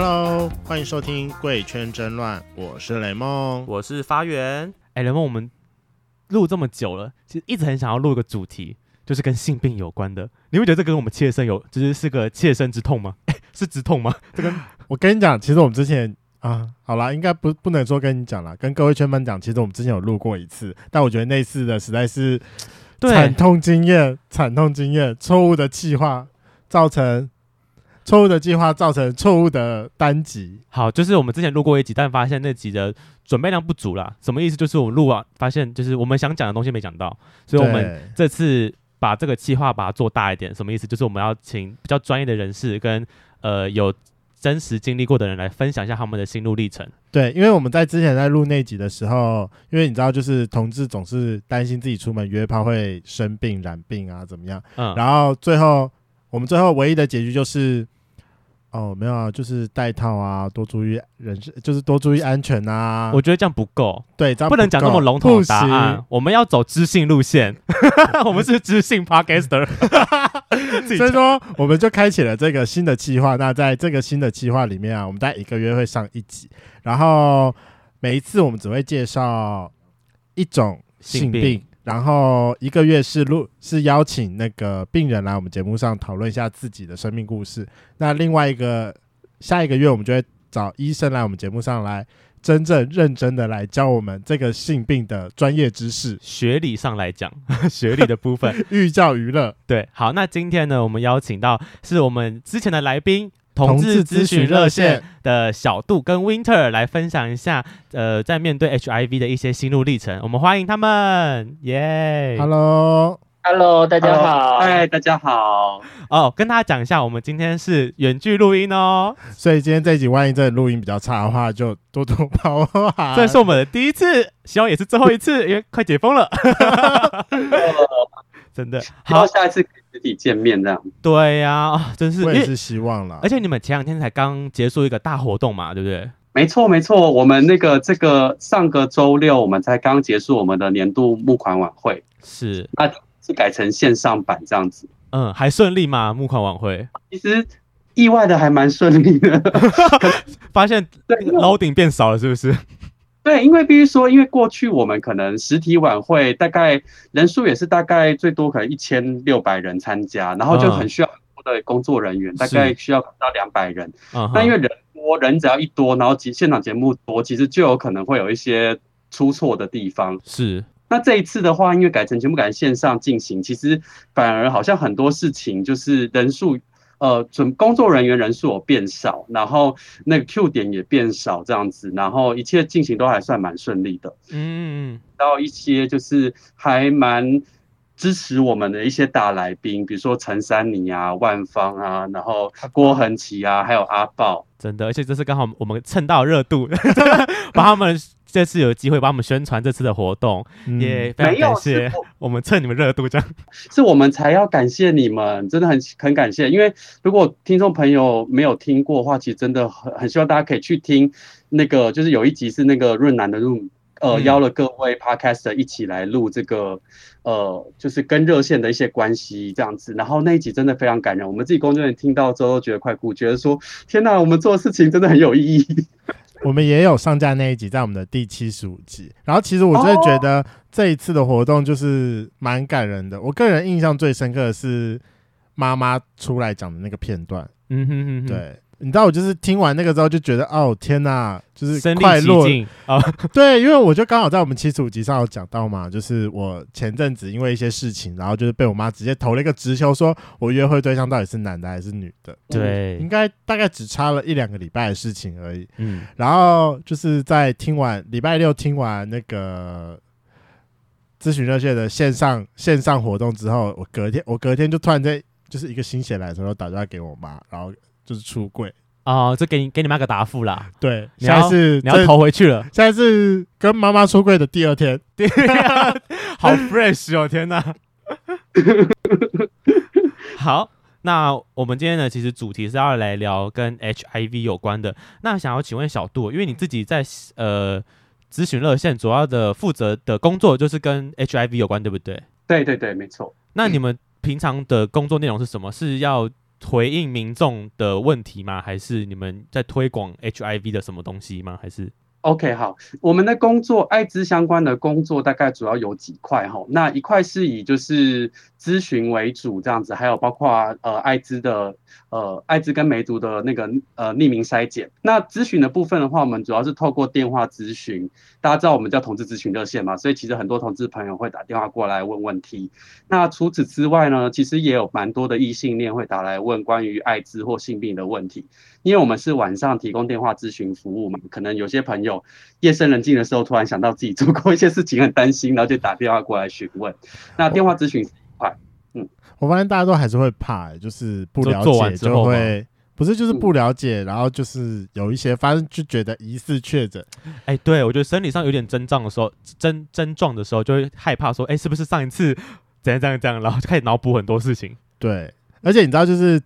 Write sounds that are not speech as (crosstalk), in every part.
Hello，欢迎收听《贵圈争乱》，我是雷梦，我是发源。哎，雷梦，我们录这么久了，其实一直很想要录一个主题，就是跟性病有关的。你会觉得这跟我们切身有，就是是个切身之痛吗？哎，(laughs) 是之痛吗？这跟 (laughs) 我跟你讲，其实我们之前啊，好啦，应该不不能说跟你讲了，跟各位圈粉讲，其实我们之前有录过一次，但我觉得那次的实在是惨痛经验，惨痛经验，错误的计划造成。错误的计划造成错误的单集。好，就是我们之前录过一集，但发现那集的准备量不足啦。什么意思？就是我们录完发现，就是我们想讲的东西没讲到，所以我们这次把这个计划把它做大一点。什么意思？就是我们要请比较专业的人士跟呃有真实经历过的人来分享一下他们的心路历程。对，因为我们在之前在录那集的时候，因为你知道，就是同志总是担心自己出门约炮会生病染病啊，怎么样？嗯，然后最后我们最后唯一的结局就是。哦，没有啊，就是戴套啊，多注意人身，就是多注意安全啊。我觉得这样不够，对，这样不，不能讲那么笼统的答案。我们要走知性路线，(laughs) 我们是知性 podcaster。(laughs) 所以说，我们就开启了这个新的计划。那在这个新的计划里面啊，我们大概一个月会上一集，然后每一次我们只会介绍一种性病。性病然后一个月是录是邀请那个病人来我们节目上讨论一下自己的生命故事。那另外一个下一个月我们就会找医生来我们节目上来，真正认真的来教我们这个性病的专业知识。(laughs) 学理上来讲，(laughs) 学理的部分 (laughs) 寓教于乐。对，好，那今天呢，我们邀请到是我们之前的来宾。同志咨询热线的小杜跟 Winter 来分享一下，呃，在面对 HIV 的一些心路历程。我们欢迎他们，耶！Hello，Hello，大家好，嗨，大家好。哦，跟大家讲一下，我们今天是远距录音哦，所以今天这一集万一这录音比较差的话，就多多包涵。这是我们的第一次，希望也是最后一次，因为快解封了。真的，好，下一次实体见面这样。对呀、啊，真是，我也是希望了。而且你们前两天才刚结束一个大活动嘛，对不对？没错，没错。我们那个这个上个周六，我们才刚结束我们的年度募款晚会，是，那是改成线上版这样子。嗯，还顺利吗？募款晚会其实意外的还蛮顺利的，(laughs) (laughs) 发现楼顶变少了，是不是？对，因为必须说，因为过去我们可能实体晚会大概人数也是大概最多可能一千六百人参加，然后就很需要很多的工作人员，大概需要到两百人。那因为人多人只要一多，然后其现场节目多，其实就有可能会有一些出错的地方。是。那这一次的话，因为改成全部改成线上进行，其实反而好像很多事情就是人数。呃，准工作人员人数有变少，然后那个 Q 点也变少，这样子，然后一切进行都还算蛮顺利的。嗯嗯，到一些就是还蛮支持我们的一些大来宾，比如说陈珊妮啊、万芳啊，然后郭恒奇啊，还有阿豹，真的，而且这次刚好我们蹭到热度，(laughs) 把他们。这次有机会帮我们宣传这次的活动，也、非常感谢我们蹭你们热度，这样 (laughs) 是我们才要感谢你们，真的很很感谢。因为如果听众朋友没有听过的话，其实真的很很希望大家可以去听那个，就是有一集是那个润南的 room，呃，邀了各位 podcaster 一起来录这个，呃，就是跟热线的一些关系这样子。然后那一集真的非常感人，我们自己工作人员听到之后都觉得快哭，觉得说天哪，我们做的事情真的很有意义。(laughs) 我们也有上架那一集，在我们的第七十五集。然后，其实我真的觉得这一次的活动就是蛮感人的。我个人印象最深刻的是妈妈出来讲的那个片段。嗯哼哼哼，对。你知道我就是听完那个之后就觉得哦天呐，就是快乐啊！(laughs) 对，因为我就刚好在我们七十五集上有讲到嘛，就是我前阵子因为一些事情，然后就是被我妈直接投了一个直球，说我约会对象到底是男的还是女的？(laughs) 对，应该大概只差了一两个礼拜的事情而已。嗯，然后就是在听完礼拜六听完那个咨询热线的线上线上活动之后，我隔天我隔天就突然间就是一个心血来潮，打电话给我妈，然后。就是出柜哦，这给你给你妈个答复啦。对，现在是你要投回去了。现在是跟妈妈出柜的 (laughs) 第二天，好 fresh 哦！天哪。好，那我们今天呢，其实主题是要来聊跟 HIV 有关的。那想要请问小杜，因为你自己在呃咨询热线主要的负责的工作就是跟 HIV 有关，对不对？对对对，没错。那你们平常的工作内容是什么？是要回应民众的问题吗？还是你们在推广 HIV 的什么东西吗？还是？OK，好，我们的工作，艾滋相关的工作大概主要有几块哈。那一块是以就是咨询为主这样子，还有包括呃艾滋的呃艾滋跟梅毒的那个呃匿名筛检。那咨询的部分的话，我们主要是透过电话咨询。大家知道我们叫同志咨询热线嘛，所以其实很多同志朋友会打电话过来问问题。那除此之外呢，其实也有蛮多的异性恋会打来问关于艾滋或性病的问题。因为我们是晚上提供电话咨询服务嘛，可能有些朋友夜深人静的时候，突然想到自己做过一些事情很担心，然后就打电话过来询问。那电话咨询快，嗯，我发现大家都还是会怕，就是不了解就会，不是就是不了解，然后就是有一些反正就觉得疑似确诊。(laughs) 哎，对，我觉得生理上有点征状的时候，征征状的时候就会害怕说，哎，是不是上一次怎样怎样怎样，然后就开始脑补很多事情。对，而且你知道就是。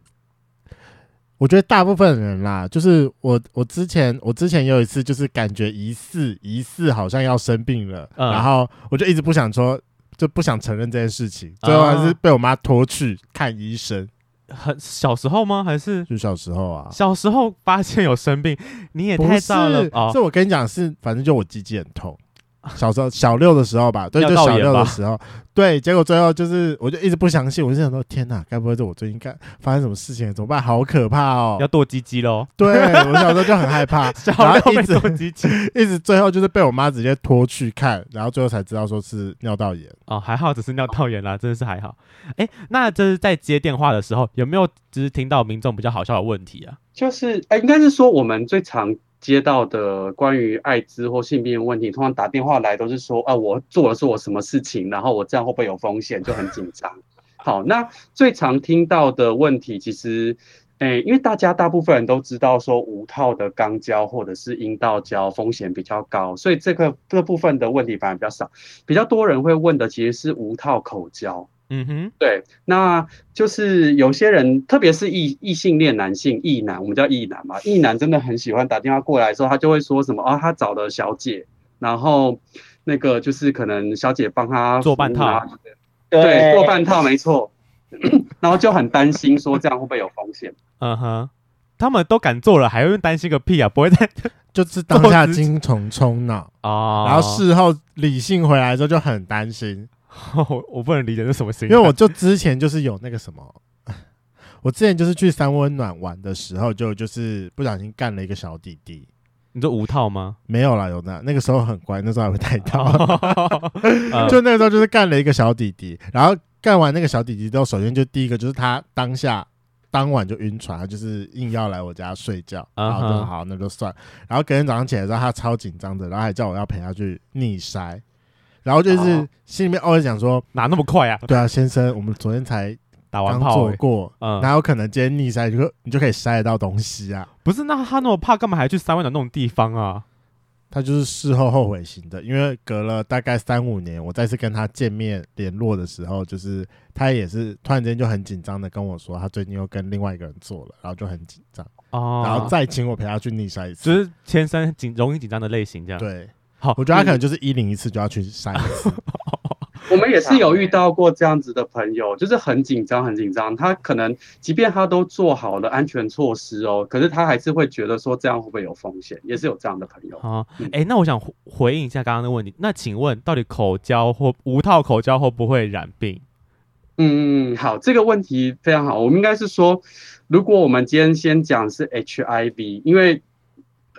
我觉得大部分人啦，就是我，我之前，我之前有一次，就是感觉疑似，疑似好像要生病了，嗯、然后我就一直不想说，就不想承认这件事情，最后还是被我妈拖去看医生。很小时候吗？还是就小时候啊？小时候发现有生病，你也太早了。哦，这我跟你讲是，反正就我鸡鸡很痛。小时候小六的时候吧，对，就小六的时候，对，结果最后就是，我就一直不相信，我就想说，天哪，该不会是我最近干发生什么事情？怎么办？好可怕哦！要剁鸡鸡喽？对，我小时候就很害怕，(laughs) 小六被剁鸡鸡，一直最后就是被我妈直接拖去看，然后最后才知道说是尿道炎。哦，还好只是尿道炎啦，真的是还好。哎，那这是在接电话的时候，有没有就是听到民众比较好笑的问题啊？就是，哎，应该是说我们最常。接到的关于艾滋或性病的问题，通常打电话来都是说啊，我做的是我什么事情，然后我这样会不会有风险，就很紧张。好，那最常听到的问题，其实，诶、因为大家大部分人都知道说无套的肛交或者是阴道交风险比较高，所以这个这部分的问题反而比较少。比较多人会问的其实是无套口交。嗯哼，对，那就是有些人，特别是异异性恋男性，异男，我们叫异男嘛，异男真的很喜欢打电话过来的时候，他就会说什么啊，他找了小姐，然后那个就是可能小姐帮他做半套，对，对做半套没错，(clears throat) 然后就很担心说这样会不会有风险？嗯哼，他们都敢做了，还会担心个屁啊？不会再 (laughs) 就是当下精虫冲脑啊，然后事后理性回来之后就很担心。我 (laughs) 我不能理解这什么心，因为我就之前就是有那个什么，(laughs) 我之前就是去三温暖玩的时候，就就是不小心干了一个小弟弟。你说无套吗？没有啦，有那那个时候很乖，那时候还会带套。(laughs) 就那个时候就是干了一个小弟弟，然后干完那个小弟弟之后，首先就第一个就是他当下当晚就晕船，他就是硬要来我家睡觉。然后就好，那就算。然后隔天早上起来之后，他超紧张的，然后还叫我要陪他去逆筛。然后就是心里面偶尔想说，哪那么快啊？对啊，先生，我们昨天才打完炮做过，嗯，哪有可能今天逆筛就你就可以塞得到东西啊？不是，那他那么怕，干嘛还去三温暖那种地方啊？他就是事后后悔型的，因为隔了大概三五年，我再次跟他见面联络的时候，就是他也是突然间就很紧张的跟我说，他最近又跟另外一个人做了，然后就很紧张哦，然后再请我陪他去逆筛一次，就是天生紧容易紧张的类型这样，对。好，我觉得他可能就是一零一次就要去筛一次。(laughs) 我们也是有遇到过这样子的朋友，就是很紧张，很紧张。他可能即便他都做好了安全措施哦，可是他还是会觉得说这样会不会有风险？也是有这样的朋友。啊，哎，那我想回应一下刚刚的问题。那请问，到底口交或无套口交会不会染病？嗯，好，这个问题非常好。我们应该是说，如果我们今天先讲是 HIV，因为。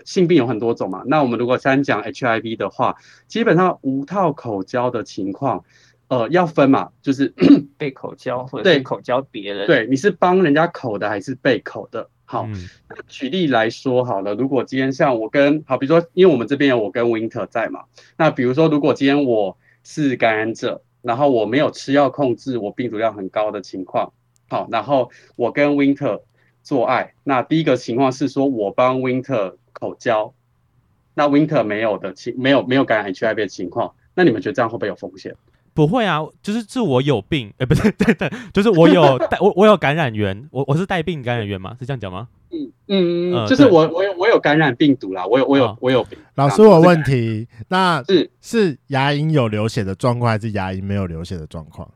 性病有很多种嘛，那我们如果先讲 HIV 的话，基本上无套口交的情况，呃，要分嘛，就是 (coughs) 被口交或者是口交别人，对，你是帮人家口的还是被口的？好，嗯、举例来说好了，如果今天像我跟好，比如说，因为我们这边有我跟 Winter 在嘛，那比如说，如果今天我是感染者，然后我没有吃药控制我病毒量很高的情况，好，然后我跟 Winter 做爱，那第一个情况是说我帮 Winter 口交，那 Winter 没有的情没有没有感染 HIV 的情况，那你们觉得这样会不会有风险？不会啊，就是是我有病，哎、欸，不是，对对，就是我有 (laughs) 带我我有感染源，我我是带病感染源吗？是这样讲吗？嗯嗯嗯，就是我我有我有感染病毒啦，我有我有、哦、我有病。老师，我问题，那是是牙龈有流血的状况，还是牙龈没有流血的状况？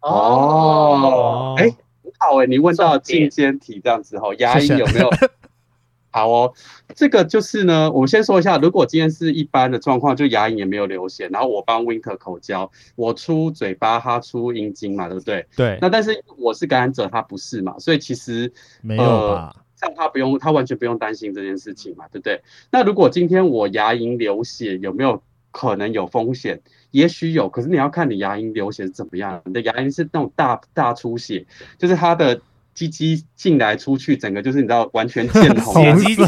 哦，哎、哦。好哎，你问到进阶体这样子哈，牙龈有没有？好哦，这个就是呢，我们先说一下，如果今天是一般的状况，就牙龈也没有流血，然后我帮 Winter 口交，我出嘴巴，他出阴茎嘛，对不对？对。那但是我是感染者，他不是嘛，所以其实没有吧？像他不用，他完全不用担心这件事情嘛，对不对？那如果今天我牙龈流血，有没有可能有风险？也许有，可是你要看你牙龈流血是怎么样，你的牙龈是那种大大出血，就是它的。鸡鸡进来出去，整个就是你知道，完全见红，血 (laughs) 鸡鸡，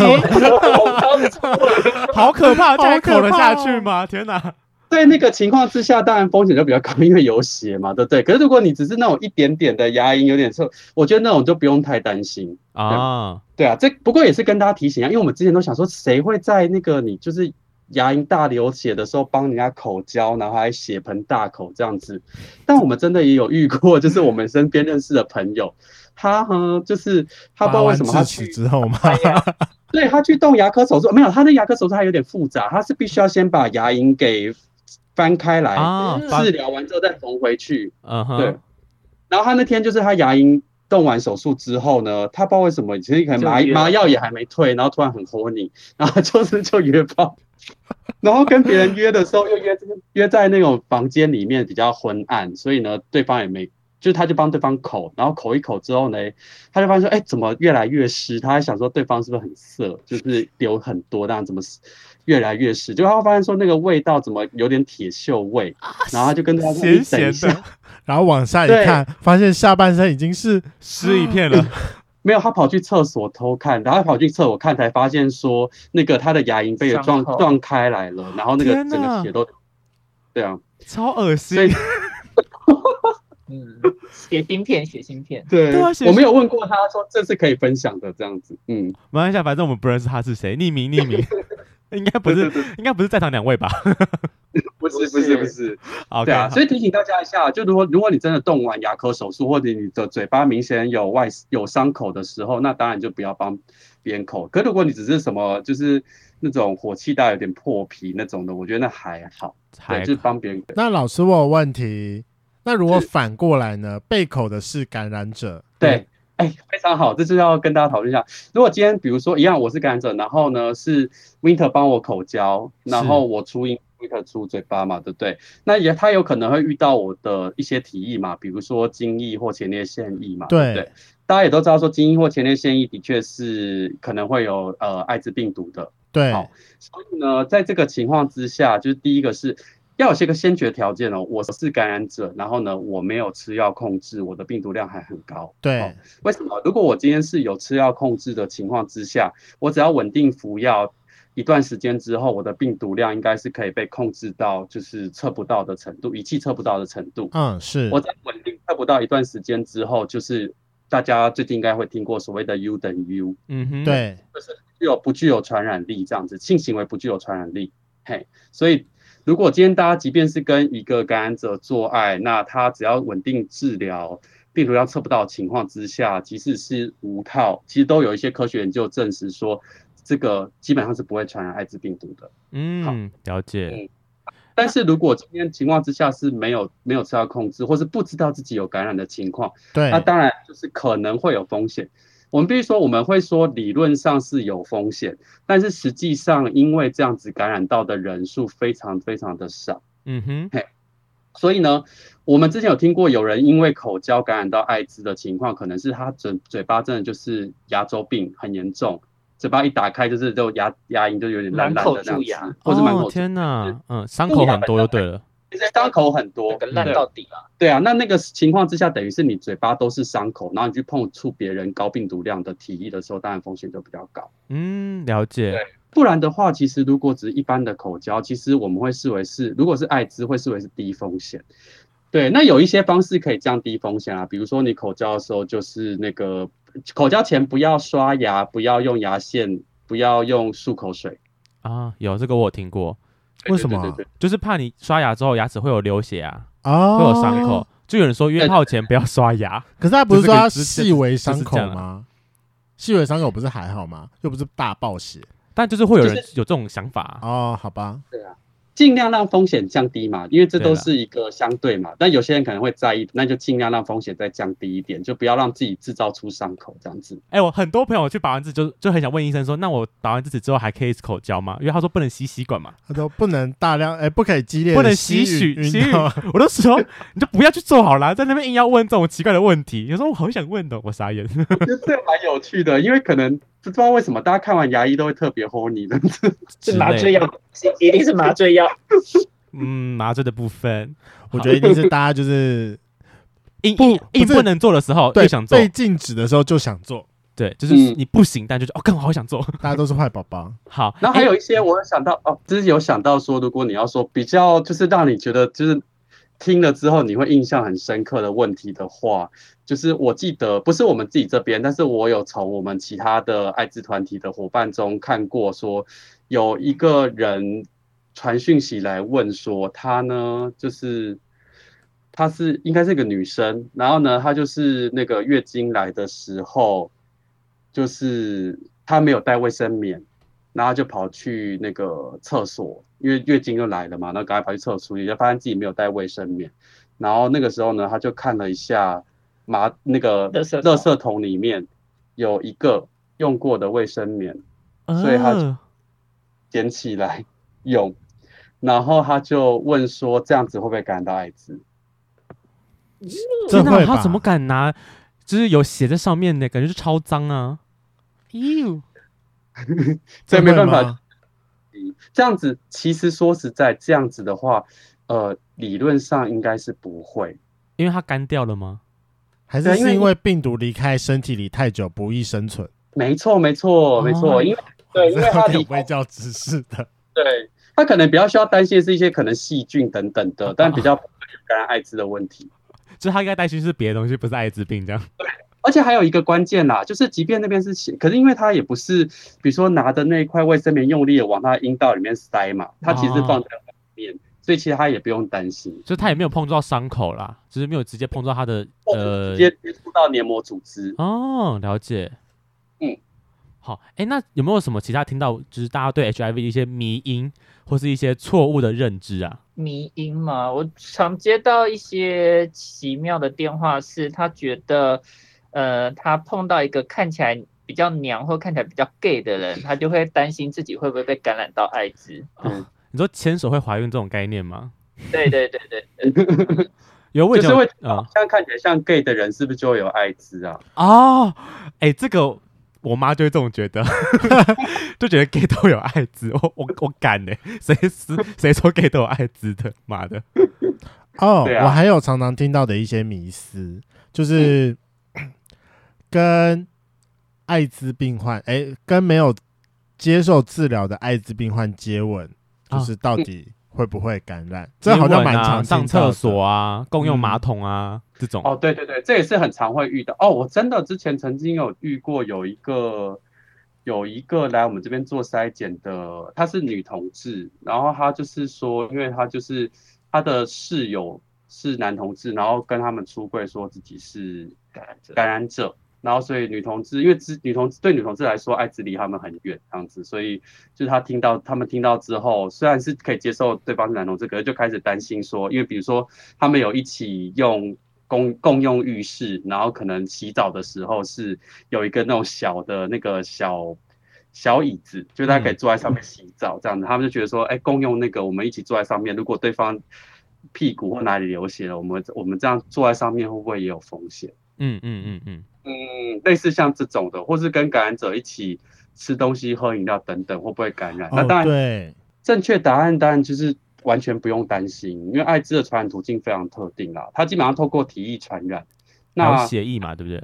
好可怕，这还口得下去吗？天哪！在那个情况之下，当然风险就比较高，因为有血嘛，对不对？可是如果你只是那种一点点的牙龈有点臭，我觉得那种就不用太担心啊。对啊，这不过也是跟大家提醒啊，因为我们之前都想说，谁会在那个你就是牙龈大流血的时候帮人家口交，然后还血盆大口这样子？但我们真的也有遇过，就是我们身边认识的朋友。他哈，就是他不知道为什么他去之后嘛，(laughs) 对，他去动牙科手术，没有，他的牙科手术还有点复杂，他是必须要先把牙龈给翻开来，治疗完之后再缝回去。嗯哼，对。然后他那天就是他牙龈动完手术之后呢，他不知道为什么，其实可能麻麻药也还没退，然后突然很 horny，然后就是就约炮，然后跟别人约的时候又约约在那种房间里面比较昏暗，所以呢，对方也没。就是他就帮对方口，然后口一口之后呢，他就发现说，哎，怎么越来越湿？他还想说对方是不是很涩，就是流很多，那样怎么越来越湿？就他会发现说那个味道怎么有点铁锈味，然后他就跟他说，咸咸的，然后往下一看，发现下半身已经是湿一片了。(laughs) 没有，他跑去厕所偷看，然后跑去厕所看，才发现说那个他的牙龈被撞撞开来了，然后那个整个血都，对啊，超恶心。(laughs) 嗯，写芯片，写芯片。对，对啊，我没有问过他说这是可以分享的这样子。嗯，没关系，反正我们不认识他是谁，匿名匿名，(laughs) 应该不是，应该不是在场两位吧？(laughs) 不是不是不 (laughs) 是。对啊，所以提醒大家一下，就如果如果你真的动完牙科手术，或者你的嘴巴明显有外有伤口的时候，那当然就不要帮别人口。可如果你只是什么，就是那种火气大、有点破皮那种的，我觉得那还好，还就是帮别人。那老师，我有问题。那如果反过来呢？被口的是感染者。对，哎、欸，非常好，这就要跟大家讨论一下。如果今天比如说一样，我是感染者，然后呢是 Winter 帮我口交，然后我出阴，Winter 出嘴巴嘛，对不对？那也他有可能会遇到我的一些体液嘛，比如说精液或前列腺液嘛，对，对，对。大家也都知道说精液或前列腺液的确是可能会有呃艾滋病毒的。对。好，所以呢，在这个情况之下，就是第一个是。要有些个先决条件哦，我是感染者，然后呢，我没有吃药控制，我的病毒量还很高。对、哦，为什么？如果我今天是有吃药控制的情况之下，我只要稳定服药一段时间之后，我的病毒量应该是可以被控制到就是测不到的程度，仪器测不到的程度。嗯，是。我在稳定测不到一段时间之后，就是大家最近应该会听过所谓的 U 等于 U。嗯哼，对，就是具有不具有传染力这样子，性行为不具有传染力。嘿，所以。如果今天大家即便是跟一个感染者做爱，那他只要稳定治疗，病毒量测不到的情况之下，即使是无套，其实都有一些科学研究证实说，这个基本上是不会传染艾滋病毒的。嗯，好了解。嗯，但是如果今天情况之下是没有没有吃药控制，或是不知道自己有感染的情况，对，那当然就是可能会有风险。我们必须说，我们会说理论上是有风险，但是实际上，因为这样子感染到的人数非常非常的少，嗯哼，嘿，所以呢，我们之前有听过有人因为口交感染到艾滋的情况，可能是他嘴嘴巴真的就是牙周病很严重，嘴巴一打开就是就牙牙龈就有点烂烂的这样子，或者满口、哦、天哪，嗯，伤口很多就对了。伤口很多，烂到底了。对啊，那那个情况之下，等于是你嘴巴都是伤口，然后你去碰触别人高病毒量的体液的时候，当然风险就比较高。嗯，了解。对，不然的话，其实如果只是一般的口交，其实我们会视为是，如果是艾滋，会视为是低风险。对，那有一些方式可以降低风险啊，比如说你口交的时候，就是那个口交前不要刷牙，不要用牙线，不要用漱口水啊。有这个我听过。为什么？就是怕你刷牙之后牙齿会有流血啊，哦、会有伤口。就有人说约炮前不要刷牙，(laughs) 可是他不是说他细微伤口吗？细微伤口不是还好吗？又不是大爆血，但就是会有人有这种想法、啊就是、哦。好吧，对啊，尽量让风险降低嘛，因为这都是一个相对嘛。但有些人可能会在意，那就尽量让风险再降低一点，就不要让自己制造出伤口这样子。哎、欸，我很多朋友去拔完字就就很想问医生说，那我拔完智齿之后还可以口交吗？因为他说不能吸吸管嘛，他说不能大量，哎、欸，不可以激烈，不能吸取吸取。我都说你就不要去做好了，在那边硬要问这种奇怪的问题。有时候我好想问的，我傻眼。我觉得这蛮有趣的，因为可能不知道为什么大家看完牙医都会特别 horny 的，是麻醉药，一定是麻醉药。嗯，麻醉的部分，我觉得一定是大家就是硬硬硬不能做的时候，对，想做。被禁止的时候就想做，对，就是你不行，嗯、但就是哦，更好想做，大家都是坏宝宝。好，然后还有一些，我有想到哦，就是有想到说，如果你要说比较，就是让你觉得就是听了之后你会印象很深刻的问题的话，就是我记得不是我们自己这边，但是我有从我们其他的艾滋团体的伙伴中看过，说有一个人。传讯息来问说，她呢，就是她是应该是个女生，然后呢，她就是那个月经来的时候，就是她没有带卫生棉，然后就跑去那个厕所，因为月经又来了嘛，然后赶快跑去厕所，也就发现自己没有带卫生棉，然后那个时候呢，他就看了一下马那个垃圾桶里面有一个用过的卫生棉，所以他就捡起来用。然后他就问说：“这样子会不会感染到艾滋？”真的，他怎么敢拿？就是有写在上面的感觉，是超脏啊！哟，(laughs) 这没办法。这样子其实说实在，这样子的话，呃，理论上应该是不会，因为它干掉了吗？还是是因为病毒离开身体里太久不易生存？没错，没错，没错，因为对，因为它 (laughs) 不会叫指示的，(laughs) 对。他可能比较需要担心的是一些可能细菌等等的，但比较不会有感染艾滋的问题。就他应该担心是别的东西，不是艾滋病这样。对，而且还有一个关键啦，就是即便那边是血，可是因为他也不是，比如说拿的那一块卫生棉用力的往他阴道里面塞嘛，他其实放在外面，哦、所以其实他也不用担心。就他也没有碰到伤口啦，只是没有直接碰到他的呃，直接接触到黏膜组织。哦，了解。嗯，好，哎、欸，那有没有什么其他听到就是大家对 HIV 的一些迷因？或是一些错误的认知啊，迷因嘛，我常接到一些奇妙的电话，是他觉得，呃，他碰到一个看起来比较娘或看起来比较 gay 的人，他就会担心自己会不会被感染到艾滋。嗯，你说牵手会怀孕这种概念吗？(laughs) 对对对对，(laughs) 对，有为什么？就是会啊，像看起来像 gay 的人，是不是就会有艾滋啊？哦，哎、欸，这个。我妈就会这种觉得，(laughs) 就觉得 gay 都有艾滋，我我我敢呢？谁是谁说 gay 都有艾滋的？妈的！哦，啊、我还有常常听到的一些迷思，就是、嗯、跟艾滋病患，哎、欸，跟没有接受治疗的艾滋病患接吻，就是到底。会不会感染？这好像蛮常上厕所啊，共用马桶啊，嗯、这种。哦，对对对，这也是很常会遇到。哦，我真的之前曾经有遇过，有一个有一个来我们这边做筛检的，她是女同志，然后她就是说，因为她就是她的室友是男同志，然后跟他们出柜说自己是感染者，感染者。然后，所以女同志，因为女同志对女同志来说，艾滋离他们很远，这样子，所以就是他听到他们听到之后，虽然是可以接受对方是男同志，可是就开始担心说，因为比如说他们有一起用共共用浴室，然后可能洗澡的时候是有一个那种小的那个小小椅子，就大家可以坐在上面洗澡这样子，他们就觉得说，哎，共用那个我们一起坐在上面，如果对方屁股或哪里流血了，我们我们这样坐在上面会不会也有风险？嗯嗯嗯嗯。嗯嗯，类似像这种的，或是跟感染者一起吃东西、喝饮料等等，会不会感染？哦、那当然，对，正确答案当然就是完全不用担心，因为艾滋的传染途径非常特定啦，它基本上透过体液传染。那血液嘛，对不对？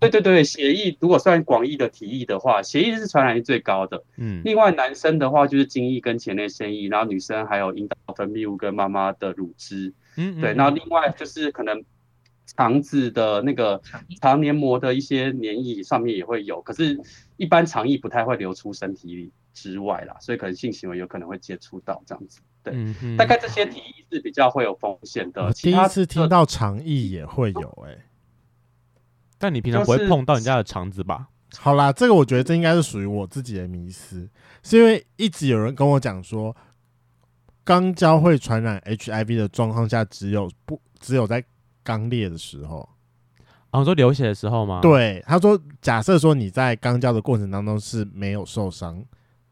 对对对，血液如果算广义的体液的话，血液是传染力最高的。嗯，另外男生的话就是精液跟前列腺液，然后女生还有阴道分泌物跟妈妈的乳汁。嗯，嗯，对，那另外就是可能。肠子的那个肠黏膜的一些黏液上面也会有，可是，一般肠液不太会流出身体里之外啦，所以可能性行为有可能会接触到这样子。对，嗯、大概这些体液是比较会有风险的。第一次听到肠液也会有、欸，哎，但你平常不会碰到人家的肠子吧？好啦，这个我觉得这应该是属于我自己的迷思，是因为一直有人跟我讲说，肛交会传染 HIV 的状况下，只有不只有在肛裂的时候。哦、说流血的时候吗？对，他说，假设说你在肛交的过程当中是没有受伤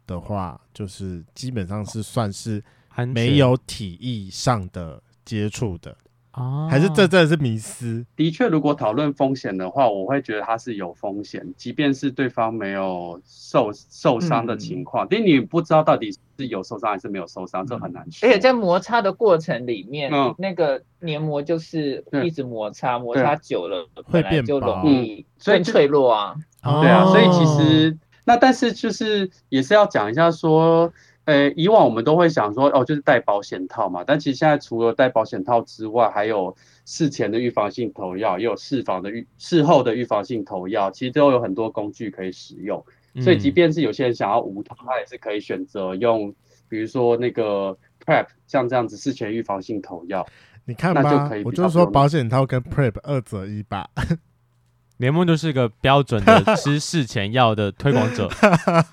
的话，就是基本上是算是没有体意上的接触的。哦，还是这真的是迷思？的确，如果讨论风险的话，我会觉得它是有风险，即便是对方没有受受伤的情况，因为、嗯、你不知道到底是有受伤还是没有受伤，这很难说。而且在摩擦的过程里面，嗯、那个黏膜就是一直摩擦，摩擦久了本来就容易变脆弱啊。对啊，所以其实那但是就是也是要讲一下说。呃、欸，以往我们都会想说，哦，就是戴保险套嘛。但其实现在除了戴保险套之外，还有事前的预防性投药，也有事防的预事后的预防性投药，其实都有很多工具可以使用。所以，即便是有些人想要无痛，他也是可以选择用，比如说那个 PrEP，像这样子事前预防性投药。你看吧，就可以我就是说保险套跟 PrEP 二择一吧。(laughs) 联盟就是个标准的吃事前药的推广者，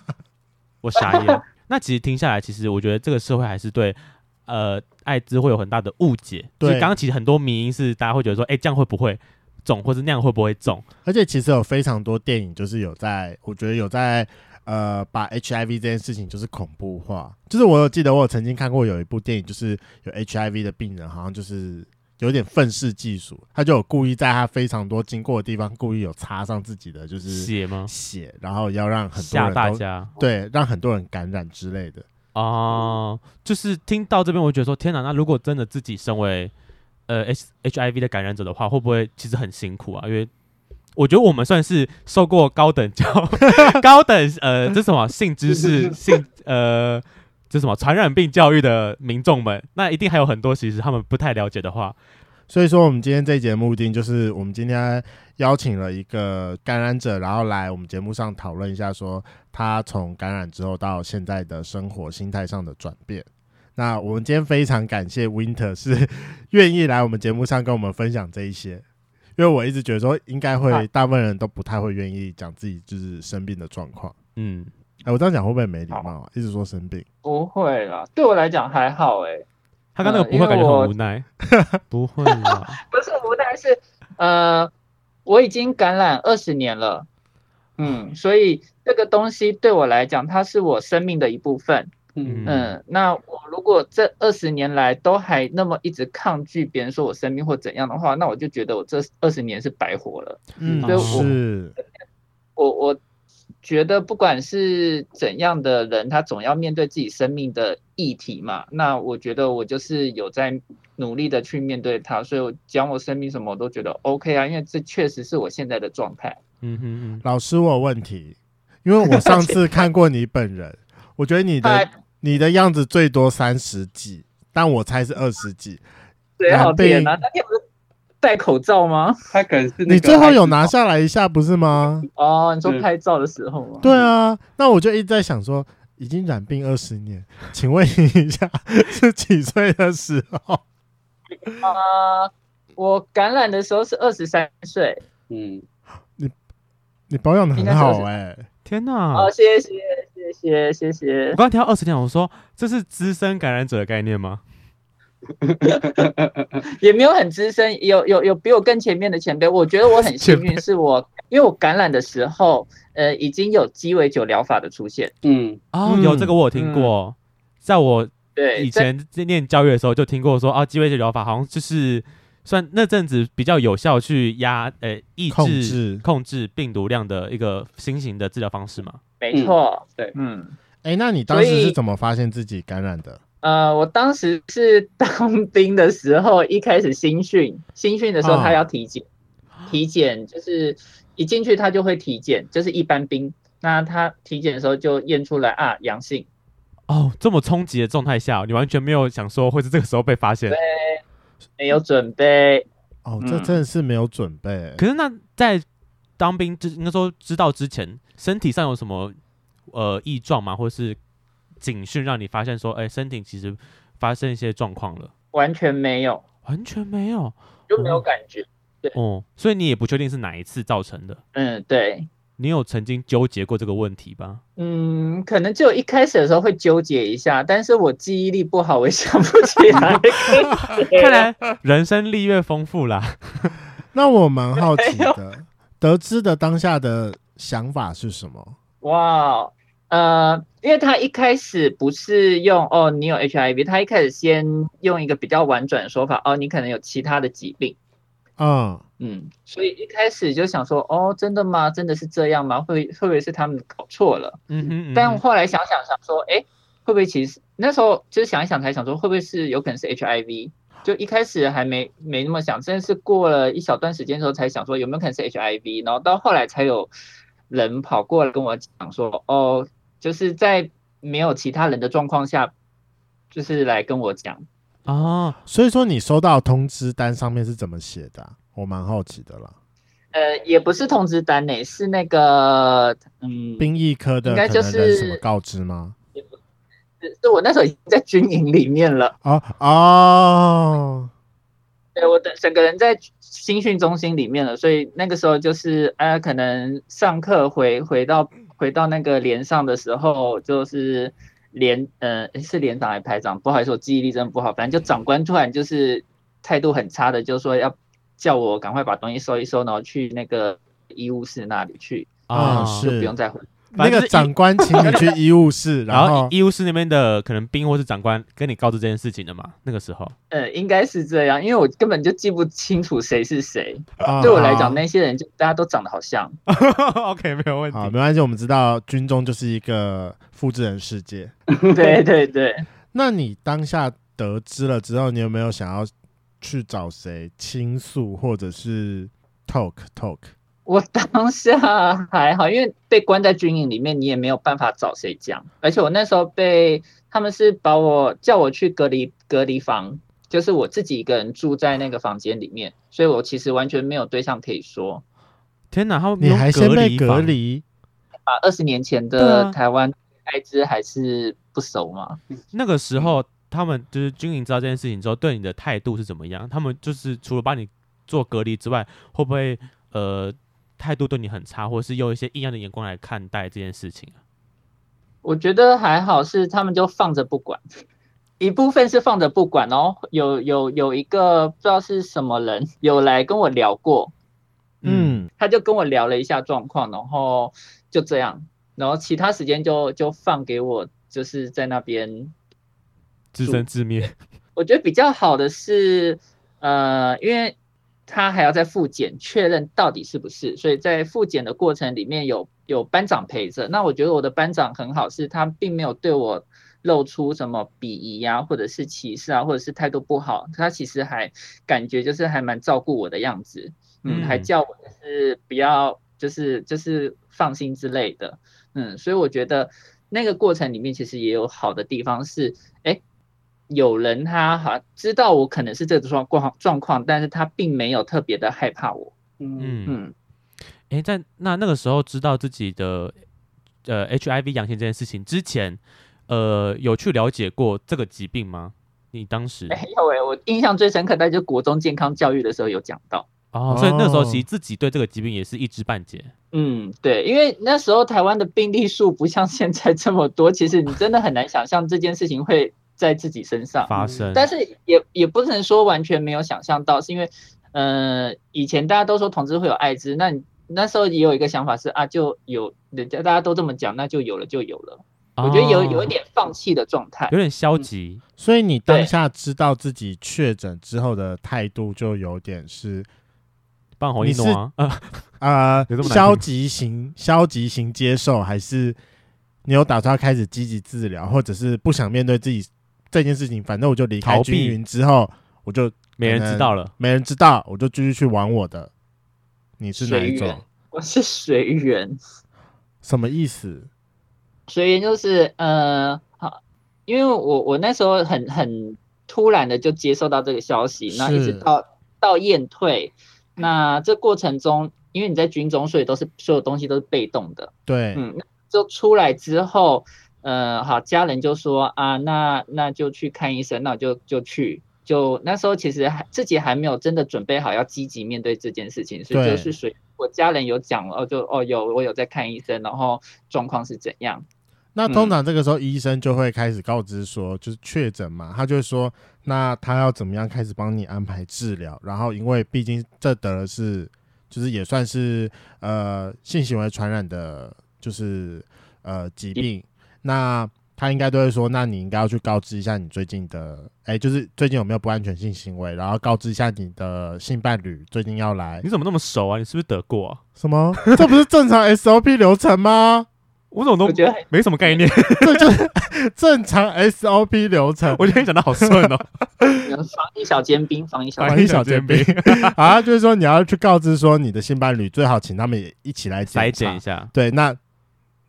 (laughs) 我傻眼。那其实听下来，其实我觉得这个社会还是对，呃，艾滋会有很大的误解。对，刚刚其实很多迷因是大家会觉得说，哎，这样会不会中，或者那样会不会中？而且其实有非常多电影就是有在，我觉得有在，呃，把 HIV 这件事情就是恐怖化。就是我有记得我有曾经看过有一部电影，就是有 HIV 的病人，好像就是。有点愤世嫉俗，他就有故意在他非常多经过的地方，故意有插上自己的就是血吗？血，然后要让很多人吓大家，对，让很多人感染之类的。哦、呃，就是听到这边，我觉得说，天哪，那如果真的自己身为呃 H HIV 的感染者的话，会不会其实很辛苦啊？因为我觉得我们算是受过高等教、(laughs) 高等呃，这什么性知识、性呃。这什么传染病教育的民众们，那一定还有很多其实他们不太了解的话。所以说，我们今天这一节目的就是，我们今天邀请了一个感染者，然后来我们节目上讨论一下，说他从感染之后到现在的生活心态上的转变。那我们今天非常感谢 Winter 是愿意来我们节目上跟我们分享这一些，因为我一直觉得说，应该会大部分人都不太会愿意讲自己就是生病的状况。嗯。哎，我这样讲会不会没礼貌啊？一直说生病，不会啦，对我来讲还好哎。他刚那个不会感觉很无奈，(laughs) 不会啦，(laughs) 不是无奈，是呃，我已经感染二十年了，嗯，所以这个东西对我来讲，它是我生命的一部分，嗯嗯。那我如果这二十年来都还那么一直抗拒别人说我生病或怎样的话，那我就觉得我这二十年是白活了，嗯，所以我是我我。觉得不管是怎样的人，他总要面对自己生命的议题嘛。那我觉得我就是有在努力的去面对他，所以我讲我生命什么我都觉得 OK 啊，因为这确实是我现在的状态。嗯哼哼，老师我有问题，因为我上次 (laughs) 看过你本人，我觉得你的你的样子最多三十几，但我猜是二十几。对，好天哪，那天不是。戴口罩吗？他可能是你最后有拿下来一下，不是吗？哦，你说拍照的时候吗？对啊，那我就一直在想说，已经染病二十年，请问一下是几岁的时候？啊、呃，我感染的时候是二十三岁。嗯，你你保养的很好哎、欸，天哪！哦，谢谢谢谢谢谢。我刚刚听到二十年，我说这是资深感染者的概念吗？(laughs) 也没有很资深，有有有比我更前面的前辈。我觉得我很幸运，是我因为我感染的时候，呃，已经有鸡尾酒疗法的出现。嗯，哦，有这个我有听过，嗯、在我对以前在念教育的时候就听过说，啊，鸡尾酒疗法好像就是算那阵子比较有效去压呃抑制控制，控制病毒量的一个新型的治疗方式嘛。没错，对，嗯，哎、欸，那你当时是怎么发现自己感染的？呃，我当时是当兵的时候，一开始新训，新训的时候他要体检，哦、体检就是一进去他就会体检，就是一般兵，那他体检的时候就验出来啊阳性。哦，这么冲击的状态下，你完全没有想说会是这个时候被发现？对，没有准备。哦，这真的是没有准备。嗯、可是那在当兵之应该说知道之前，身体上有什么呃异状吗？或是？警讯让你发现说，哎、欸，身体其实发生一些状况了。完全没有，完全没有，就没有感觉。哦、对，哦，所以你也不确定是哪一次造成的。嗯，对。你有曾经纠结过这个问题吧？嗯，可能就一开始的时候会纠结一下，但是我记忆力不好，我也想不起来。(laughs) 看来人生历越丰富啦。(laughs) 那我蛮好奇的，(laughs) 得知的当下的想法是什么？哇，呃，因为他一开始不是用哦，你有 HIV，他一开始先用一个比较婉转的说法，哦，你可能有其他的疾病。嗯嗯，所以一开始就想说，哦，真的吗？真的是这样吗？会会不会是他们搞错了？嗯哼，嗯哼，但后来想想想说，哎，会不会其实那时候就是想一想才想说，会不会是有可能是 HIV？就一开始还没没那么想，真的是过了一小段时间之后才想说有没有可能是 HIV？然后到后来才有人跑过来跟我讲说，哦，就是在没有其他人的状况下，就是来跟我讲。哦，所以说你收到通知单上面是怎么写的啊？我蛮好奇的啦。呃，也不是通知单呢，是那个嗯，兵役科的，应该就是什么告知吗？也不是，是我那时候已经在军营里面了。哦哦，(laughs) 对，我的整个人在新训中心里面了，所以那个时候就是呃，可能上课回回到回到那个连上的时候，就是。连呃是连长还是排长？不好意思，我记忆力真的不好。反正就长官突然就是态度很差的，就说要叫我赶快把东西收一收，然后去那个医务室那里去啊，就不用再回。那个长官请你去医务室，(laughs) 然后医务室那边的可能兵或是长官跟你告知这件事情的嘛？那个时候，呃，应该是这样，因为我根本就记不清楚谁是谁。对我来讲，那些人就大家都长得好像。(laughs) OK，没有问题，好，没关系。我们知道军中就是一个复制人世界。(laughs) 对对对。那你当下得知了之后，你有没有想要去找谁倾诉，或者是 talk talk？我当下还好，因为被关在军营里面，你也没有办法找谁讲。而且我那时候被他们是把我叫我去隔离隔离房，就是我自己一个人住在那个房间里面，所以我其实完全没有对象可以说。天哪，他们你还先被隔离？啊，二十年前的台湾艾滋还是不熟吗？那个时候他们就是军营知道这件事情之后，对你的态度是怎么样？他们就是除了把你做隔离之外，会不会呃？态度对你很差，或是用一些异样的眼光来看待这件事情啊？我觉得还好，是他们就放着不管，(laughs) 一部分是放着不管，然后有有有一个不知道是什么人有来跟我聊过，嗯，他就跟我聊了一下状况，然后就这样，然后其他时间就就放给我，就是在那边自生自灭。我觉得比较好的是，呃，因为。他还要再复检确认到底是不是，所以在复检的过程里面有有班长陪着。那我觉得我的班长很好，是他并没有对我露出什么鄙夷呀，或者是歧视啊，或者是态度不好。他其实还感觉就是还蛮照顾我的样子，嗯，还叫我就是不要就是就是放心之类的，嗯，所以我觉得那个过程里面其实也有好的地方是，哎。有人他好知道我可能是这个状况状况，但是他并没有特别的害怕我。嗯嗯，哎、欸，在那那个时候知道自己的呃 HIV 阳性这件事情之前，呃，有去了解过这个疾病吗？你当时没有哎，我印象最深刻，在就国中健康教育的时候有讲到哦，所以那时候其实自己对这个疾病也是一知半解。嗯，对，因为那时候台湾的病例数不像现在这么多，其实你真的很难想象这件事情会。在自己身上。发生，但是也也不能说完全没有想象到，是因为，呃，以前大家都说同志会有艾滋，那你那时候也有一个想法是啊，就有人家大家都这么讲，那就有了就有了。哦、我觉得有有一点放弃的状态，有点消极、嗯。所以你当下知道自己确诊之后的态度就有点是 (laughs) 半红一诺啊，啊、(laughs) 呃，(laughs) 消极型消极型接受，还是你有打算开始积极治疗，或者是不想面对自己？这件事情，反正我就离开军营之后，我就没人知道了，没人知道，我就继续去玩我的。你是哪一种？我是随缘。什么意思？随缘就是呃，好，因为我我那时候很很突然的就接受到这个消息，那一直到到验退，那这过程中，因为你在军中，所以都是所有东西都是被动的。对，嗯，就出来之后。呃，好，家人就说啊，那那就去看医生，那我就就去，就那时候其实还自己还没有真的准备好要积极面对这件事情，所以就是随我家人有讲哦，就哦有我有在看医生，然后状况是怎样？那通常这个时候医生就会开始告知说，就是确诊嘛，他就会说，那他要怎么样开始帮你安排治疗？然后因为毕竟这得的是，就是也算是呃性行为传染的，就是呃疾病，那。他应该都会说，那你应该要去告知一下你最近的，哎、欸，就是最近有没有不安全性行为，然后告知一下你的性伴侣最近要来。你怎么那么熟啊？你是不是得过啊？什么？这不是正常 SOP 流程吗？我怎么都觉得没什么概念。这就是 (laughs) 正常 SOP 流程。我觉得你讲的好顺哦。防疫小尖兵，防疫小防疫小尖兵。啊，(laughs) 就是说你要去告知说你的性伴侣最好请他们也一起来筛检一下。对，那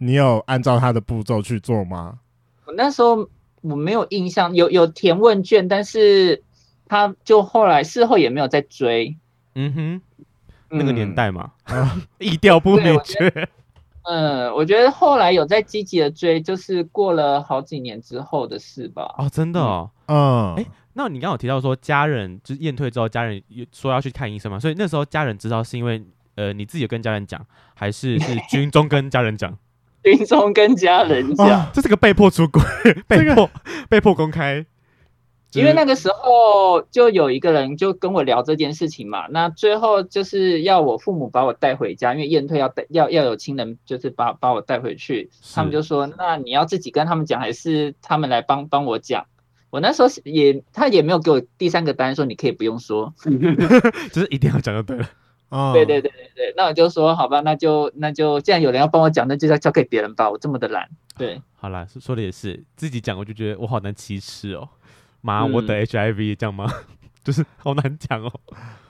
你有按照他的步骤去做吗？我那时候我没有印象，有有填问卷，但是他就后来事后也没有再追。嗯哼，那个年代嘛，(laughs) 意调、嗯、不明确。嗯，我觉得后来有在积极的追，就是过了好几年之后的事吧。哦，真的哦。嗯。哎、欸，那你刚刚有提到说家人就是验退之后，家人说要去看医生嘛？所以那时候家人知道是因为呃你自己跟家人讲，还是是军中跟家人讲？军中跟家人讲、哦，这是个被迫出轨、(laughs) 被迫、这个、被迫公开。因为那个时候就有一个人就跟我聊这件事情嘛，那最后就是要我父母把我带回家，因为验退要带要要有亲人就是把把我带回去，他们就说，那你要自己跟他们讲，还是他们来帮帮我讲？我那时候也他也没有给我第三个答案，说你可以不用说，(laughs) (laughs) 就是一定要讲就对了。哦，对对对对对，那我就说好吧，那就那就既然有人要帮我讲，那就要交给别人吧。我这么的懒，对，好啦，说的也是，自己讲我就觉得我好难启齿哦。妈，我得 HIV 这样吗？嗯、(laughs) 就是好难讲哦。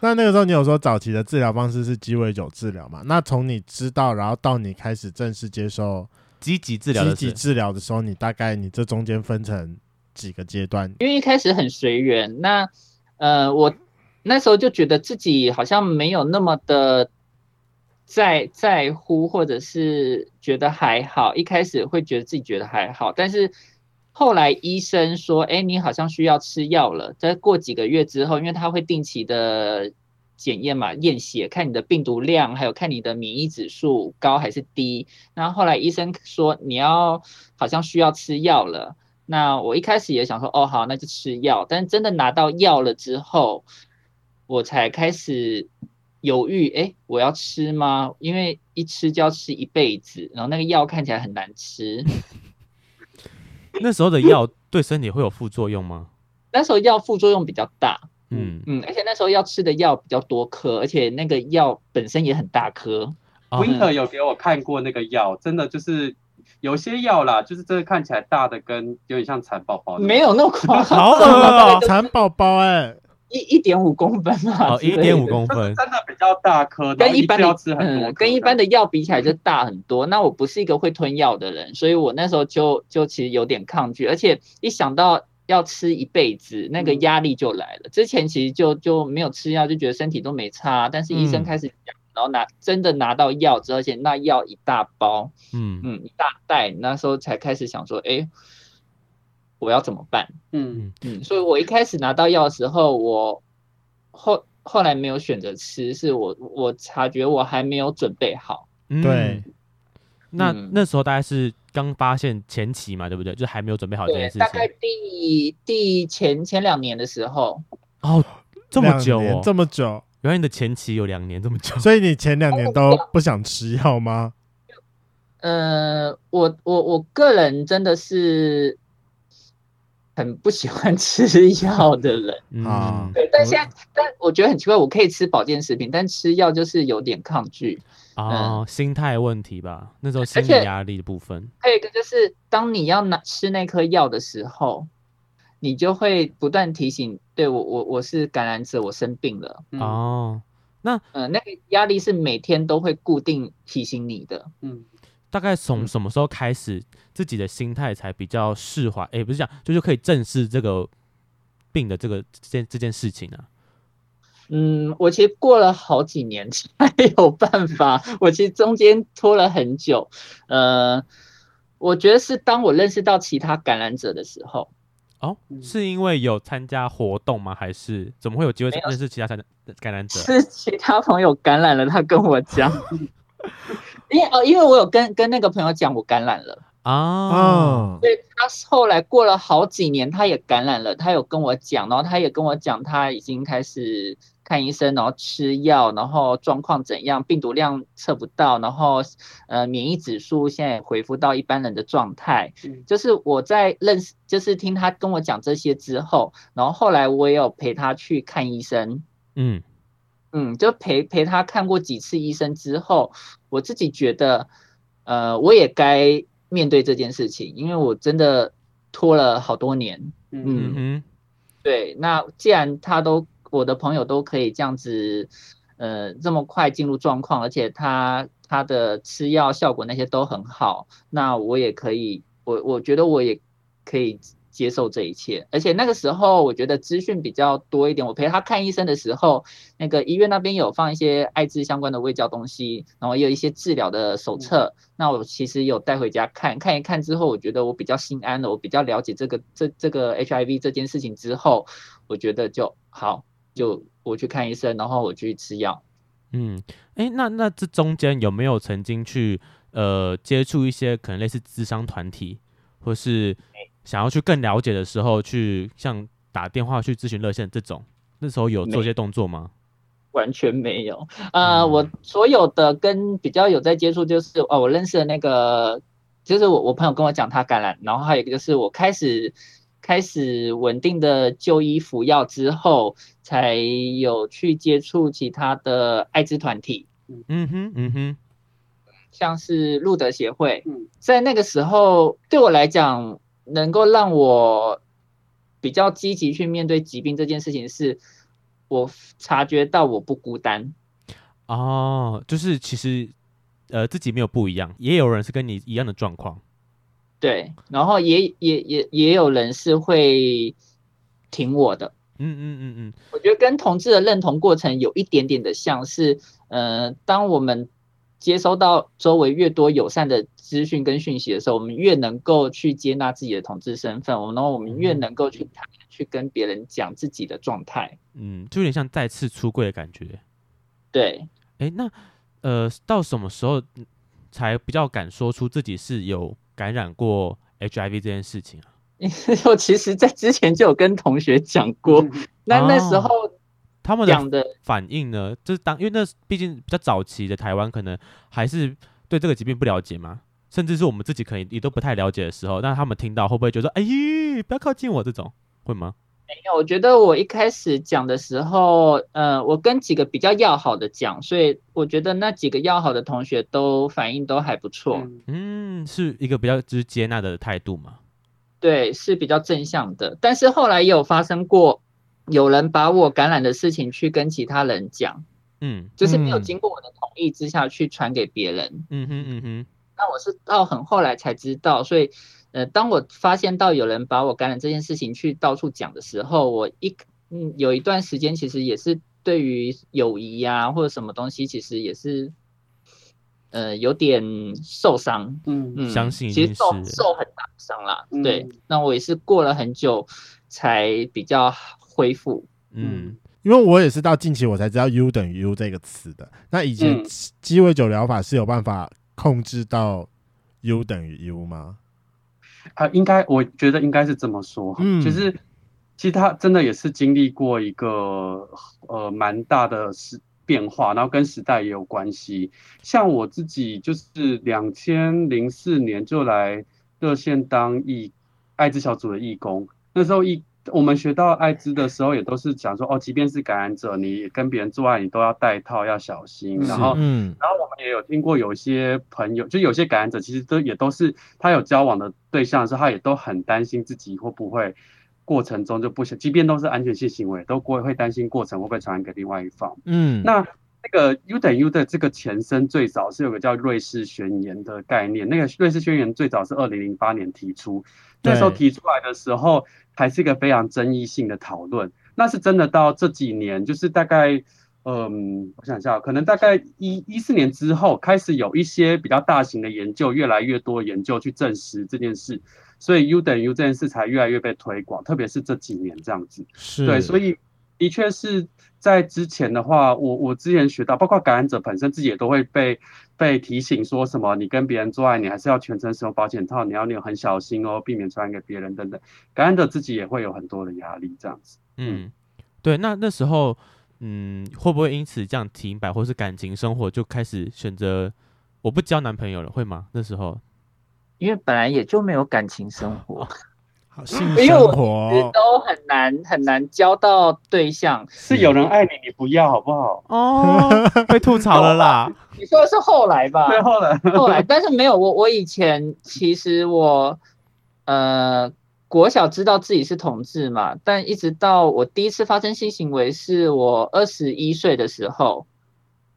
那那个时候你有说早期的治疗方式是鸡尾酒治疗嘛？那从你知道，然后到你开始正式接受积极治疗、积极治疗的时候，你大概你这中间分成几个阶段？因为一开始很随缘，那呃我。那时候就觉得自己好像没有那么的在在乎，或者是觉得还好。一开始会觉得自己觉得还好，但是后来医生说：“哎，你好像需要吃药了。”再过几个月之后，因为他会定期的检验嘛，验血看你的病毒量，还有看你的免疫指数高还是低。然后后来医生说你要好像需要吃药了。那我一开始也想说：“哦，好，那就吃药。”但真的拿到药了之后，我才开始犹豫，哎、欸，我要吃吗？因为一吃就要吃一辈子，然后那个药看起来很难吃。(laughs) 那时候的药对身体会有副作用吗？(laughs) 那时候药副作用比较大，嗯嗯，而且那时候要吃的药比较多颗，而且那个药本身也很大颗。Winter 有给我看过那个药，真的就是有些药啦，就是这个看起来大的跟有点像蚕宝宝，没有那么夸张，好恶哦，(laughs) 蚕宝宝哎。一一点五公分嘛，哦，一点五公分，真的比较大颗，跟一般的嗯，跟一般的药比起来就大很多。那我不是一个会吞药的人，所以我那时候就就其实有点抗拒，而且一想到要吃一辈子，那个压力就来了。之前其实就就没有吃药，就觉得身体都没差，但是医生开始讲，然后拿真的拿到药之后，而且那药一大包，嗯嗯，一大袋，那时候才开始想说，哎。我要怎么办？嗯嗯，所以我一开始拿到药的时候，我后后来没有选择吃，是我我察觉我还没有准备好。嗯、对，那那时候大概是刚发现前期嘛，对不对？就还没有准备好这件事情。大概第第前前两年的时候。哦，这么久哦，这么久，原来你的前期有两年这么久，所以你前两年都不想吃药吗？呃，我我我个人真的是。很不喜欢 (laughs) 吃药的人啊，对，但现在，但我觉得很奇怪，我可以吃保健食品，但吃药就是有点抗拒哦，心态问题吧，那时候心理压力的部分。还有一个就是，当你要拿吃那颗药的时候，你就会不断提醒，对我，我我是感染者，我生病了哦。那嗯、呃，那个压力是每天都会固定提醒你的，嗯。大概从什么时候开始，自己的心态才比较释怀？哎、欸，不是讲，就是可以正视这个病的这个这件这件事情啊。嗯，我其实过了好几年才有办法，(laughs) 我其实中间拖了很久。呃，我觉得是当我认识到其他感染者的时候，哦，是因为有参加活动吗？还是怎么会有机会认识其他感感染者？是其他朋友感染了，他跟我讲。(laughs) 因为哦，因为我有跟跟那个朋友讲我感染了啊，所以他后来过了好几年，他也感染了，他有跟我讲，然后他也跟我讲他已经开始。看医生，然后吃药，然后状况怎样？病毒量测不到，然后呃，免疫指数现在恢复到一般人的状态。嗯，就是我在认识，就是听他跟我讲这些之后，然后后来我也有陪他去看医生。嗯嗯，就陪陪他看过几次医生之后，我自己觉得，呃，我也该面对这件事情，因为我真的拖了好多年。嗯嗯嗯，对，那既然他都。我的朋友都可以这样子，呃，这么快进入状况，而且他他的吃药效果那些都很好，那我也可以，我我觉得我也可以接受这一切。而且那个时候我觉得资讯比较多一点，我陪他看医生的时候，那个医院那边有放一些艾滋相关的卫教东西，然后也有一些治疗的手册，嗯、那我其实有带回家看看一看之后，我觉得我比较心安了，我比较了解这个这这个 HIV 这件事情之后，我觉得就好。就我去看医生，然后我去吃药。嗯，哎、欸，那那这中间有没有曾经去呃接触一些可能类似智商团体，或是想要去更了解的时候，去像打电话去咨询热线这种，那时候有做些动作吗？完全没有。呃，嗯、我所有的跟比较有在接触，就是哦，我认识的那个，就是我我朋友跟我讲他感染，然后还有一个就是我开始。开始稳定的就医服药之后，才有去接触其他的艾滋团体。嗯哼，嗯哼，像是路德协会。在那个时候，对我来讲，能够让我比较积极去面对疾病这件事情，是我察觉到我不孤单。哦，就是其实，呃，自己没有不一样，也有人是跟你一样的状况。对，然后也也也也有人是会挺我的，嗯嗯嗯嗯，我觉得跟同志的认同过程有一点点的像是，呃，当我们接收到周围越多友善的资讯跟讯息的时候，我们越能够去接纳自己的同志身份，然后我们越能够去谈，去跟别人讲自己的状态，嗯，就有点像再次出柜的感觉。对，哎，那呃，到什么时候才比较敢说出自己是有感染过 HIV 这件事情啊，(laughs) 我其实，在之前就有跟同学讲过，那那时候他们讲的反应呢，就是当因为那毕竟比较早期的台湾，可能还是对这个疾病不了解嘛，甚至是我们自己可能也都不太了解的时候，那他们听到会不会觉得，哎呀，不要靠近我这种，会吗？没有，我觉得我一开始讲的时候，呃，我跟几个比较要好的讲，所以我觉得那几个要好的同学都反应都还不错。嗯，是一个比较就是接纳的态度嘛？对，是比较正向的。但是后来也有发生过，有人把我感染的事情去跟其他人讲，嗯，就是没有经过我的同意之下去传给别人。嗯哼嗯哼，那我是到很后来才知道，所以。呃，当我发现到有人把我感染这件事情去到处讲的时候，我一嗯有一段时间其实也是对于友谊呀或者什么东西，其实也是呃有点受伤。嗯嗯，相信其实受受很大伤啦。嗯、对，那我也是过了很久才比较恢复。嗯，因为我也是到近期我才知道 U 等于 U 这个词的。那以前鸡尾酒疗法是有办法控制到 U 等于 U 吗？啊，应该我觉得应该是这么说，嗯，就是其实他真的也是经历过一个呃蛮大的时变化，然后跟时代也有关系。像我自己就是两千零四年就来热线当义艾滋小组的义工，那时候义。我们学到艾滋的时候，也都是讲说哦，即便是感染者，你跟别人做爱，你都要戴套，要小心。然后，嗯，然后我们也有听过有些朋友，就有些感染者，其实都也都是他有交往的对象的时候，他也都很担心自己会不会过程中就不想，即便都是安全性行为，都会会担心过程会不会传染给另外一方。嗯，那那个 U 等于 U 的这个前身，最早是有个叫瑞士宣言的概念。那个瑞士宣言最早是二零零八年提出，那时候提出来的时候。还是一个非常争议性的讨论，那是真的到这几年，就是大概，嗯，我想一下，可能大概一一四年之后，开始有一些比较大型的研究，越来越多研究去证实这件事。所以 U 等于 U 这件事才越来越被推广，特别是这几年这样子。是，对，所以的确是在之前的话，我我之前学到，包括感染者本身自己也都会被被提醒说什么，你跟别人做爱，你还是要全程使用保险套，你要你很小心哦，避免传染给别人等等。感染者自己也会有很多的压力，这样子。嗯，对，那那时候，嗯，会不会因此这样停摆，或是感情生活就开始选择我不交男朋友了，会吗？那时候？因为本来也就没有感情生活，(laughs) 好性生活都很难很难交到对象。是有人爱你，你不要好不好？哦，(laughs) 被吐槽了啦！你说的是后来吧？(laughs) 对，后来 (laughs) 后来，但是没有我。我以前其实我呃国小知道自己是同志嘛，但一直到我第一次发生性行为是我二十一岁的时候，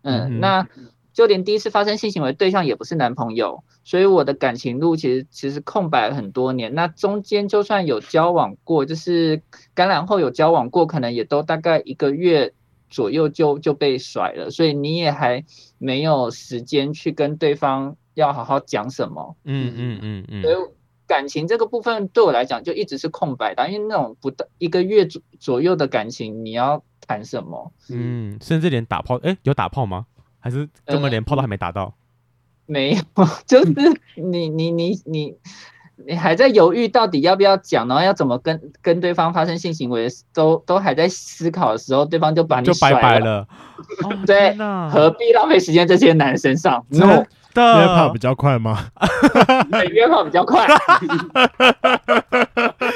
嗯，嗯那。就连第一次发生性行为对象也不是男朋友，所以我的感情路其实其实空白了很多年。那中间就算有交往过，就是感染后有交往过，可能也都大概一个月左右就就被甩了。所以你也还没有时间去跟对方要好好讲什么。嗯嗯嗯嗯。所以感情这个部分对我来讲就一直是空白的，因为那种不到一个月左左右的感情，你要谈什么？嗯，甚至连打炮，哎，有打炮吗？还是根本连炮都还没打到？呃，没有，(laughs) 就是你你你你你还在犹豫到底要不要讲，然后要怎么跟跟对方发生性行为，都都还在思考的时候，对方就把你就拜拜了。(laughs) 对，哦，何必浪费时间在这些男人身上？真的约炮比较快吗？(laughs) 对，约炮比较快。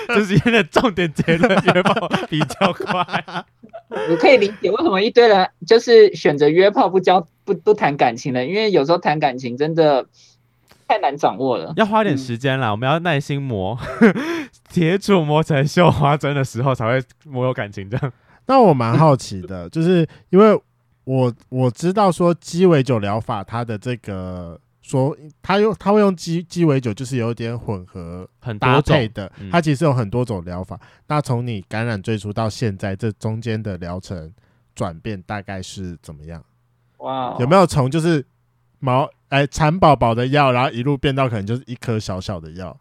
这是今天的重点结论：约炮比较快。我可以理解为什么一堆人就是选择约炮不交不不谈感情了，因为有时候谈感情真的太难掌握了，要花点时间啦。嗯、我们要耐心磨，(laughs) 铁杵磨成绣花针的时候才会磨有感情。这样，(laughs) 那我蛮好奇的，就是因为我我知道说鸡尾酒疗法它的这个。说他用他会用鸡鸡尾酒，就是有点混合很搭配的，它其实有很多种疗法。嗯、那从你感染最初到现在，这中间的疗程转变大概是怎么样？哇，有没有从就是毛哎蚕宝宝的药，然后一路变到可能就是一颗小小的药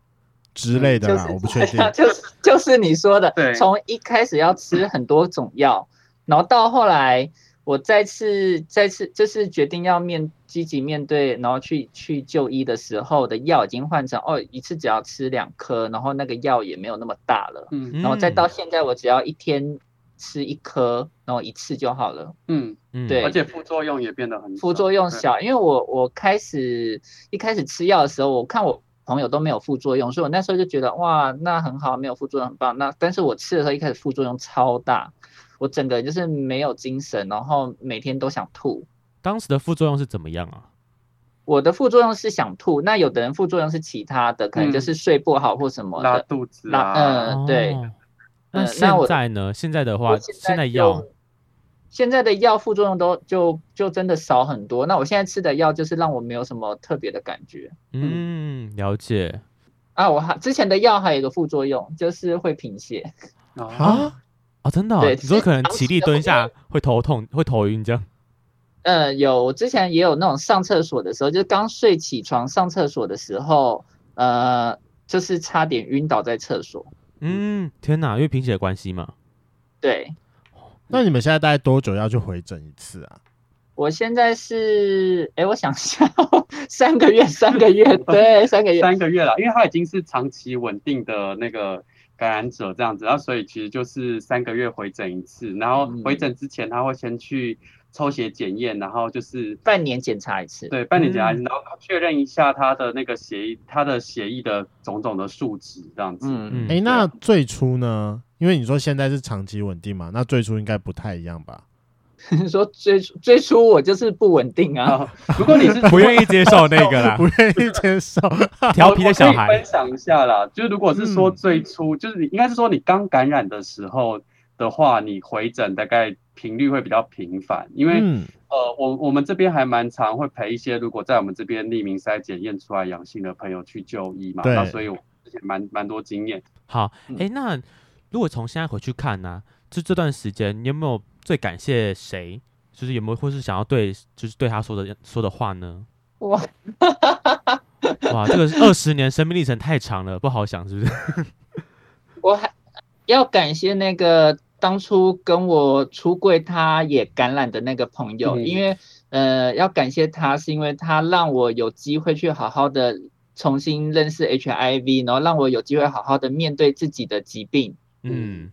之类的啦？嗯就是、我不确定，就是就是你说的，从一开始要吃很多种药，然后到后来。我再次再次就是决定要面积极面对，然后去去就医的时候的药已经换成哦，一次只要吃两颗，然后那个药也没有那么大了，嗯，然后再到现在我只要一天吃一颗，然后一次就好了，嗯嗯，对，而且副作用也变得很副作用小，因为我我开始一开始吃药的时候，我看我朋友都没有副作用，所以我那时候就觉得哇，那很好，没有副作用很棒，那但是我吃的时候一开始副作用超大。我整个就是没有精神，然后每天都想吐。当时的副作用是怎么样啊？我的副作用是想吐，那有的人副作用是其他的，可能就是睡不好或什么的、嗯、拉肚子啊。嗯，对。哦、那现在呢？现在的话，现在药，现在的药副作用都就就真的少很多。那我现在吃的药就是让我没有什么特别的感觉。嗯，了解。啊，我还之前的药还有一个副作用，就是会贫血。啊？哦，真的、哦？对，你说可能起立蹲下会头痛、会头晕这样？呃，有，我之前也有那种上厕所的时候，就是刚睡起床上厕所的时候，呃，就是差点晕倒在厕所。嗯，天哪，因为贫血的关系嘛。对。那你们现在大概多久要去回诊一次啊？我现在是，哎，我想一下，三个月，三个月，(laughs) 对，三个月，三个月了，因为它已经是长期稳定的那个。感染者这样子，然后所以其实就是三个月回诊一次，然后回诊之前他会先去抽血检验，然后就是半年检查一次，对，半年检查一次，然后确认一下他的那个协议，他的协议的种种的数值这样子。嗯嗯。哎，那最初呢？因为你说现在是长期稳定嘛，那最初应该不太一样吧？(laughs) 说最最初我就是不稳定啊！哦、(laughs) 如果你是不愿意接受那个啦，(laughs) 不愿意接受调皮的小孩，分享一下啦。就如果是说最初，嗯、就是你应该是说你刚感染的时候的话，你回诊大概频率会比较频繁，因为、嗯、呃，我我们这边还蛮常会陪一些如果在我们这边匿名筛检验出来阳性的朋友去就医嘛，那所以我之前蛮蛮多经验。好，哎、欸，那如果从现在回去看呢、啊，就这段时间你有没有？最感谢谁？就是有没有或是想要对，就是对他说的说的话呢？哇，(laughs) 哇，这个二十年生命历程太长了，不好想，是不是？(laughs) 我还要感谢那个当初跟我出柜，他也感染的那个朋友，嗯、因为呃，要感谢他，是因为他让我有机会去好好的重新认识 HIV，然后让我有机会好好的面对自己的疾病，嗯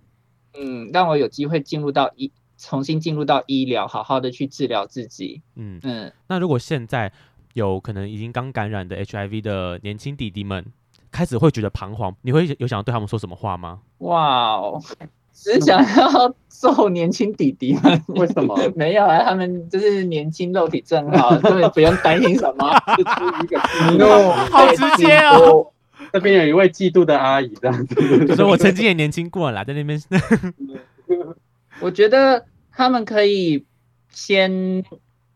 嗯，让我有机会进入到医，重新进入到医疗，好好的去治疗自己，嗯嗯。那如果现在有可能已经刚感染的 HIV 的年轻弟弟们，开始会觉得彷徨，你会有想要对他们说什么话吗？哇哦，(laughs) 只想要揍年轻弟弟们，为什么？(laughs) 没有啊，他们就是年轻肉体正好，所以不用担心什么。(laughs) 就出一个好直接哦。这边有一位嫉妒的阿姨，这样子，就说我曾经也年轻过了，在那边。我觉得他们可以先。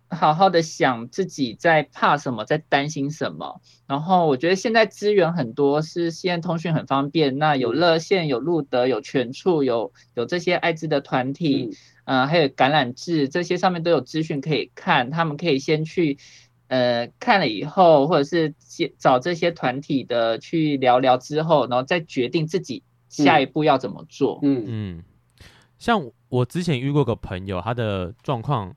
好好的想自己在怕什么，在担心什么。然后我觉得现在资源很多，是现在通讯很方便。那有热线，有路德，有全处，有有这些艾滋的团体，嗯、呃，还有感染志，这些上面都有资讯可以看。他们可以先去，呃，看了以后，或者是找这些团体的去聊聊之后，然后再决定自己下一步要怎么做。嗯嗯，像我之前遇过个朋友，他的状况。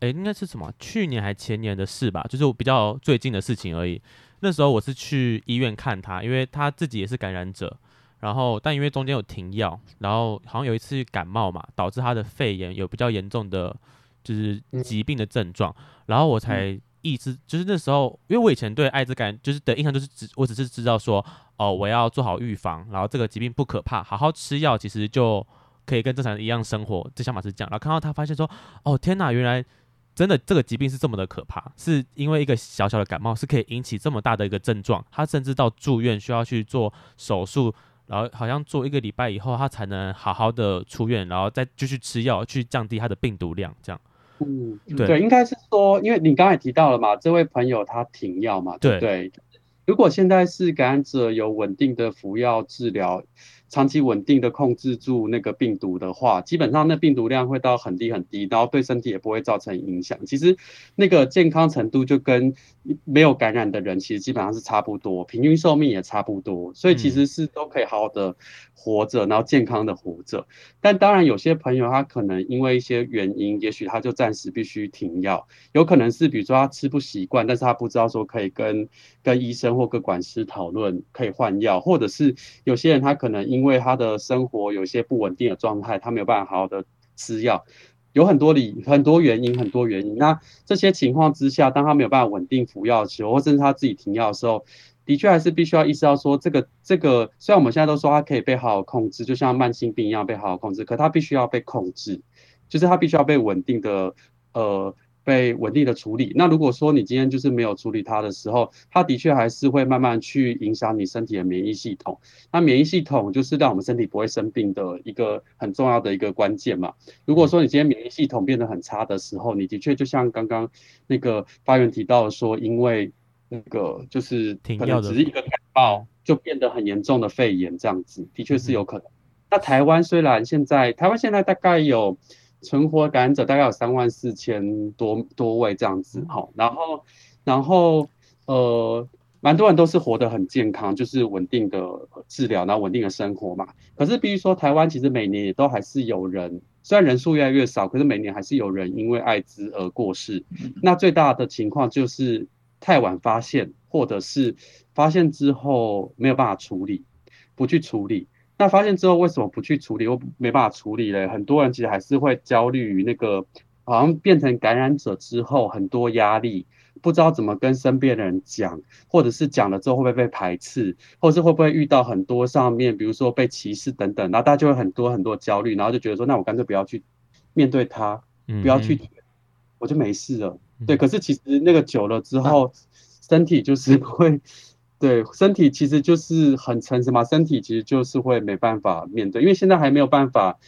哎，应该是什么？去年还前年的事吧，就是我比较最近的事情而已。那时候我是去医院看他，因为他自己也是感染者，然后但因为中间有停药，然后好像有一次感冒嘛，导致他的肺炎有比较严重的就是疾病的症状，然后我才意识，就是那时候，因为我以前对艾滋感就是的印象就是只我只是知道说，哦，我要做好预防，然后这个疾病不可怕，好好吃药，其实就可以跟正常人一样生活。这想法是这样，然后看到他发现说，哦，天哪，原来。真的，这个疾病是这么的可怕，是因为一个小小的感冒是可以引起这么大的一个症状，他甚至到住院需要去做手术，然后好像做一个礼拜以后，他才能好好的出院，然后再继续吃药去降低他的病毒量，这样。嗯，对，对，应该是说，因为你刚才提到了嘛，这位朋友他停药嘛，对，对，如果现在是感染者有稳定的服药治疗。长期稳定的控制住那个病毒的话，基本上那病毒量会到很低很低，然后对身体也不会造成影响。其实那个健康程度就跟没有感染的人其实基本上是差不多，平均寿命也差不多，所以其实是都可以好好的活着，然后健康的活着。但当然有些朋友他可能因为一些原因，也许他就暂时必须停药，有可能是比如说他吃不习惯，但是他不知道说可以跟跟医生或跟管师讨论可以换药，或者是有些人他可能因因为他的生活有一些不稳定的状态，他没有办法好好的吃药，有很多理很多原因，很多原因。那这些情况之下，当他没有办法稳定服药的时候，或甚至他自己停药的时候，的确还是必须要意识到说，这个这个虽然我们现在都说他可以被好好控制，就像慢性病一样被好好控制，可他必须要被控制，就是他必须要被稳定的呃。被稳定的处理。那如果说你今天就是没有处理它的时候，它的确还是会慢慢去影响你身体的免疫系统。那免疫系统就是让我们身体不会生病的一个很重要的一个关键嘛。如果说你今天免疫系统变得很差的时候，你的确就像刚刚那个发言提到说，因为那个就是可能只是一个感冒就变得很严重的肺炎这样子，的确是有可能。那台湾虽然现在台湾现在大概有。存活感染者大概有三万四千多多位这样子，好，然后，然后，呃，蛮多人都是活得很健康，就是稳定的治疗，然后稳定的生活嘛。可是，比如说台湾其实每年也都还是有人，虽然人数越来越少，可是每年还是有人因为艾滋而过世。那最大的情况就是太晚发现，或者是发现之后没有办法处理，不去处理。那发现之后为什么不去处理，又没办法处理嘞？很多人其实还是会焦虑于那个，好像变成感染者之后很多压力，不知道怎么跟身边的人讲，或者是讲了之后会不会被排斥，或者是会不会遇到很多上面，比如说被歧视等等，然后大家就会很多很多焦虑，然后就觉得说，那我干脆不要去面对他，不要去，我就没事了。对，可是其实那个久了之后，身体就是 (laughs) 会。对，身体其实就是很诚实嘛，身体其实就是会没办法面对，因为现在还没有办法，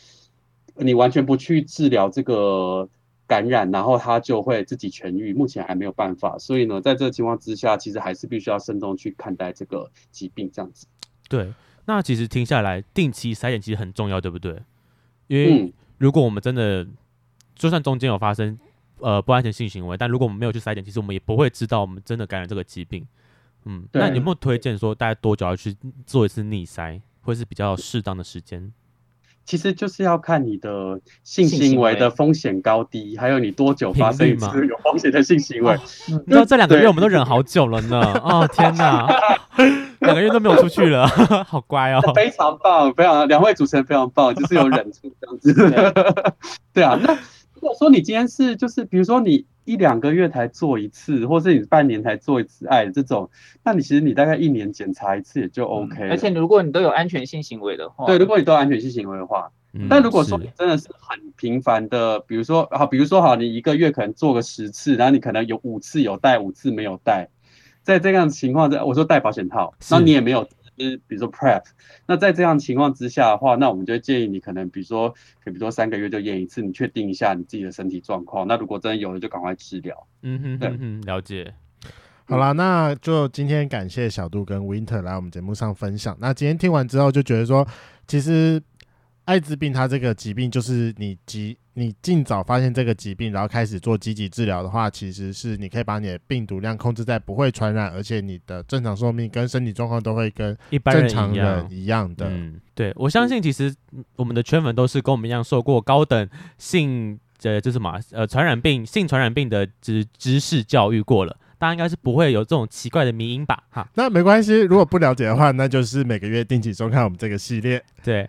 你完全不去治疗这个感染，然后它就会自己痊愈，目前还没有办法，所以呢，在这个情况之下，其实还是必须要慎重去看待这个疾病这样子。对，那其实听下来，定期筛检其实很重要，对不对？因为如果我们真的，就算中间有发生呃不安全性行为，但如果我们没有去筛检，其实我们也不会知道我们真的感染这个疾病。嗯，那你有没有推荐说大概多久要去做一次逆塞，或是比较适当的时间？其实就是要看你的性行为的风险高低，还有你多久发生一次有风险的性行为。你知道这两个月我们都忍好久了呢。(laughs) 哦天哪，(laughs) 两个月都没有出去了，(laughs) 好乖哦。非常棒，非常两位主持人非常棒，就是有忍住这样子。对啊，那如果说你今天是就是比如说你。一两个月才做一次，或是你半年才做一次爱这种，那你其实你大概一年检查一次也就 OK。而且如果你都有安全性行为的话，对，如果你都有安全性行为的话，嗯、但如果说你真的是很频繁的，比如说好，比如说好，你一个月可能做个十次，然后你可能有五次有戴，五次没有戴，在这样的情况下，我说戴保险套，那你也没有。就是比如说 prep，那在这样情况之下的话，那我们就建议你可能比如说，可比如说三个月就验一次，你确定一下你自己的身体状况。那如果真的有了，就赶快治疗。嗯哼，了解。好啦，那就今天感谢小杜跟 Winter 来我们节目上分享。那今天听完之后就觉得说，其实。艾滋病它这个疾病，就是你及你尽早发现这个疾病，然后开始做积极治疗的话，其实是你可以把你的病毒量控制在不会传染，而且你的正常寿命跟身体状况都会跟正常人一样的。嗯，对，我相信其实我们的圈粉都是跟我们一样受过高等性呃，这是什么呃传染病性传染病的知知识教育过了，大家应该是不会有这种奇怪的迷因吧？哈，那没关系，如果不了解的话，那就是每个月定期收看我们这个系列。对。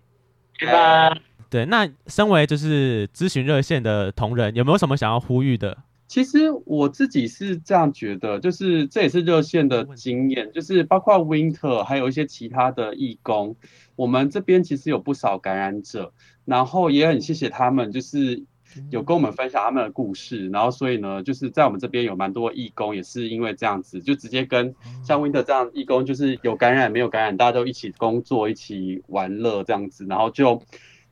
对，那身为就是咨询热线的同仁，有没有什么想要呼吁的？其实我自己是这样觉得，就是这也是热线的经验，就是包括 Winter 还有一些其他的义工，我们这边其实有不少感染者，然后也很谢谢他们，就是。有跟我们分享他们的故事，然后所以呢，就是在我们这边有蛮多义工，也是因为这样子，就直接跟像 Winter 这样义工，就是有感染没有感染，大家都一起工作，一起玩乐这样子，然后就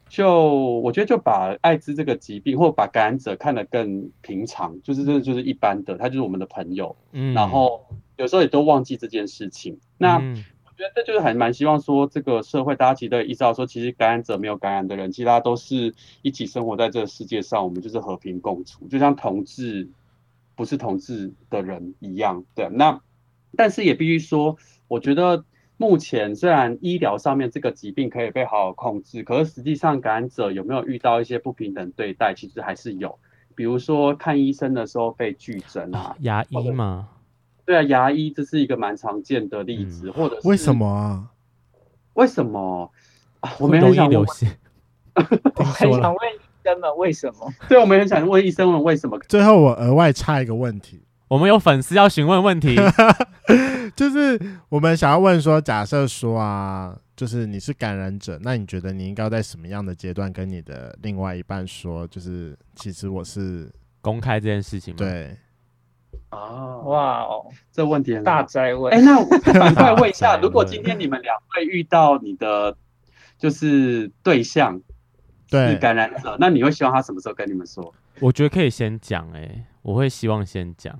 就我觉得就把艾滋这个疾病，或把感染者看得更平常，就是真的就是一般的，他就是我们的朋友，嗯，然后有时候也都忘记这件事情，那。我觉得这就是还蛮希望说，这个社会大家其实意识到说，其实感染者没有感染的人，其实大家都是一起生活在这个世界上，我们就是和平共处，就像同志不是同志的人一样。对，那但是也必须说，我觉得目前虽然医疗上面这个疾病可以被好好控制，可是实际上感染者有没有遇到一些不平等对待，其实还是有，比如说看医生的时候被拒诊啊，牙医吗？对啊，牙医这是一个蛮常见的例子，嗯、或者是为什么啊？为什么？啊、我们很 (laughs) 想问，(laughs) 我很想问医生们为什么？对，我们很想问医生们为什么？最后我额外插一个问题，我们有粉丝要询问问题，(laughs) 就是我们想要问说，假设说啊，就是你是感染者，那你觉得你应该在什么样的阶段跟你的另外一半说，就是其实我是公开这件事情吗？对。哦，哇哦，这问题很大哉问。哎，那我反过来问一下，(laughs) 如果今天你们两位遇到你的就是对象，对感染者，那你会希望他什么时候跟你们说？我觉得可以先讲，哎，我会希望先讲，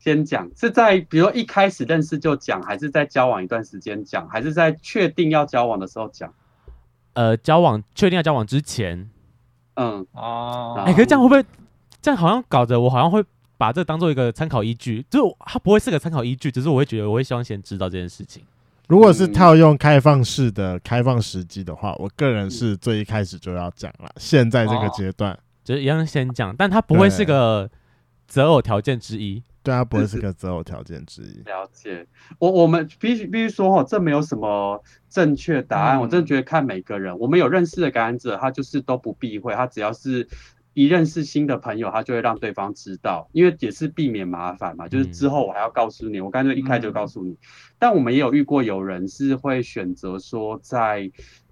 先讲是在比如一开始认识就讲，还是在交往一段时间讲，还是在确定要交往的时候讲？呃，交往确定要交往之前，嗯哦，哎，可是这样会不会这样好像搞得我好像会。把这当做一个参考依据，就它不会是个参考依据，只是我会觉得我会希望先知道这件事情。如果是套用开放式的开放时机的话，我个人是最一开始就要讲了。现在这个阶段，就是一样先讲，但它不会是个择偶条件之一。对，啊不会是个择偶条件之一。了解，我我们必须必须说哈，这没有什么正确答案。我真的觉得看每个人，我们有认识的感染者，他就是都不避讳，他只要是。一认识新的朋友，他就会让对方知道，因为也是避免麻烦嘛。就是之后我还要告诉你，我干脆一开就告诉你。但我们也有遇过有人是会选择说，在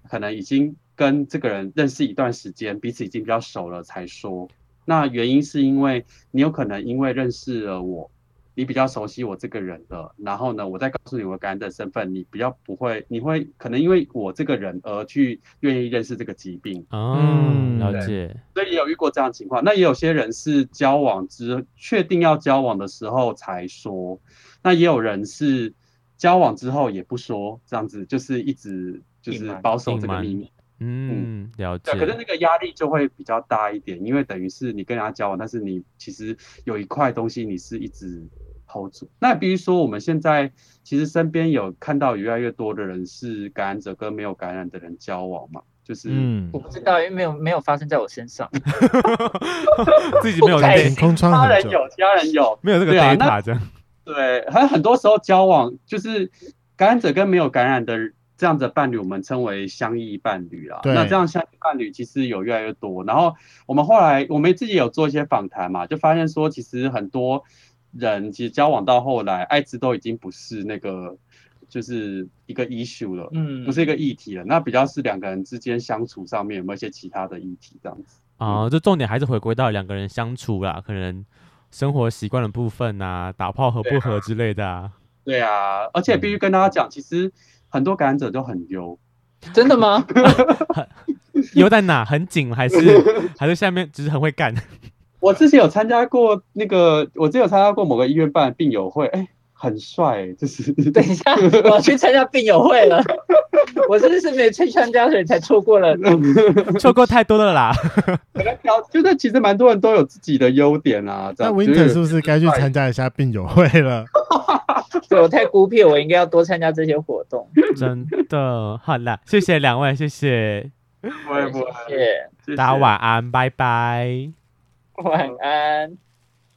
可能已经跟这个人认识一段时间，彼此已经比较熟了才说。那原因是因为你有可能因为认识了我。你比较熟悉我这个人的，然后呢，我再告诉你我感染的身份，你比较不会，你会可能因为我这个人而去愿意认识这个疾病。嗯，了解。所以也有遇过这样的情况。那也有些人是交往之确定要交往的时候才说，那也有人是交往之后也不说，这样子就是一直就是保守这个秘密。嗯，了解。可是那个压力就会比较大一点，因为等于是你跟人家交往，但是你其实有一块东西你是一直。Hold 住。那比如说，我们现在其实身边有看到越来越多的人是感染者跟没有感染的人交往嘛，就是嗯，我不知道，因为没有没有发生在我身上，(laughs) 自己没有点空窗，其他人有，其他人有，没有这个 data 这样。对，还有很多时候交往就是感染者跟没有感染的这样子的伴侣，我们称为相异伴侣啊。那这样相异伴侣其实有越来越多。然后我们后来我们自己有做一些访谈嘛，就发现说其实很多。人其实交往到后来，艾滋都已经不是那个，就是一个 issue 了，嗯，不是一个议题了。那比较是两个人之间相处上面有没有一些其他的议题这样子啊？这重点还是回归到两个人相处啦，可能生活习惯的部分啊，打炮合不合之类的啊。对啊，而且必须跟大家讲，嗯、其实很多感染者都很优，真的吗？(laughs) 优在哪？很紧还是 (laughs) 还是下面只是很会干？我之前有参加过那个，我之前有参加过某个医院办的病友会，哎、欸，很帅，就是。(laughs) 等一下，我去参加病友会了，(laughs) 我真的是没去参加，所以才错过了，(laughs) 错过太多了啦。可能挑，就是其实蛮多人都有自己的优点啊。那 Winter 是不是该去参加一下病友会了？对，我太孤僻，我应该要多参加这些活动。真的，好啦，谢谢两位，谢谢，不会不会，谢谢，大家晚安，拜拜。晚安。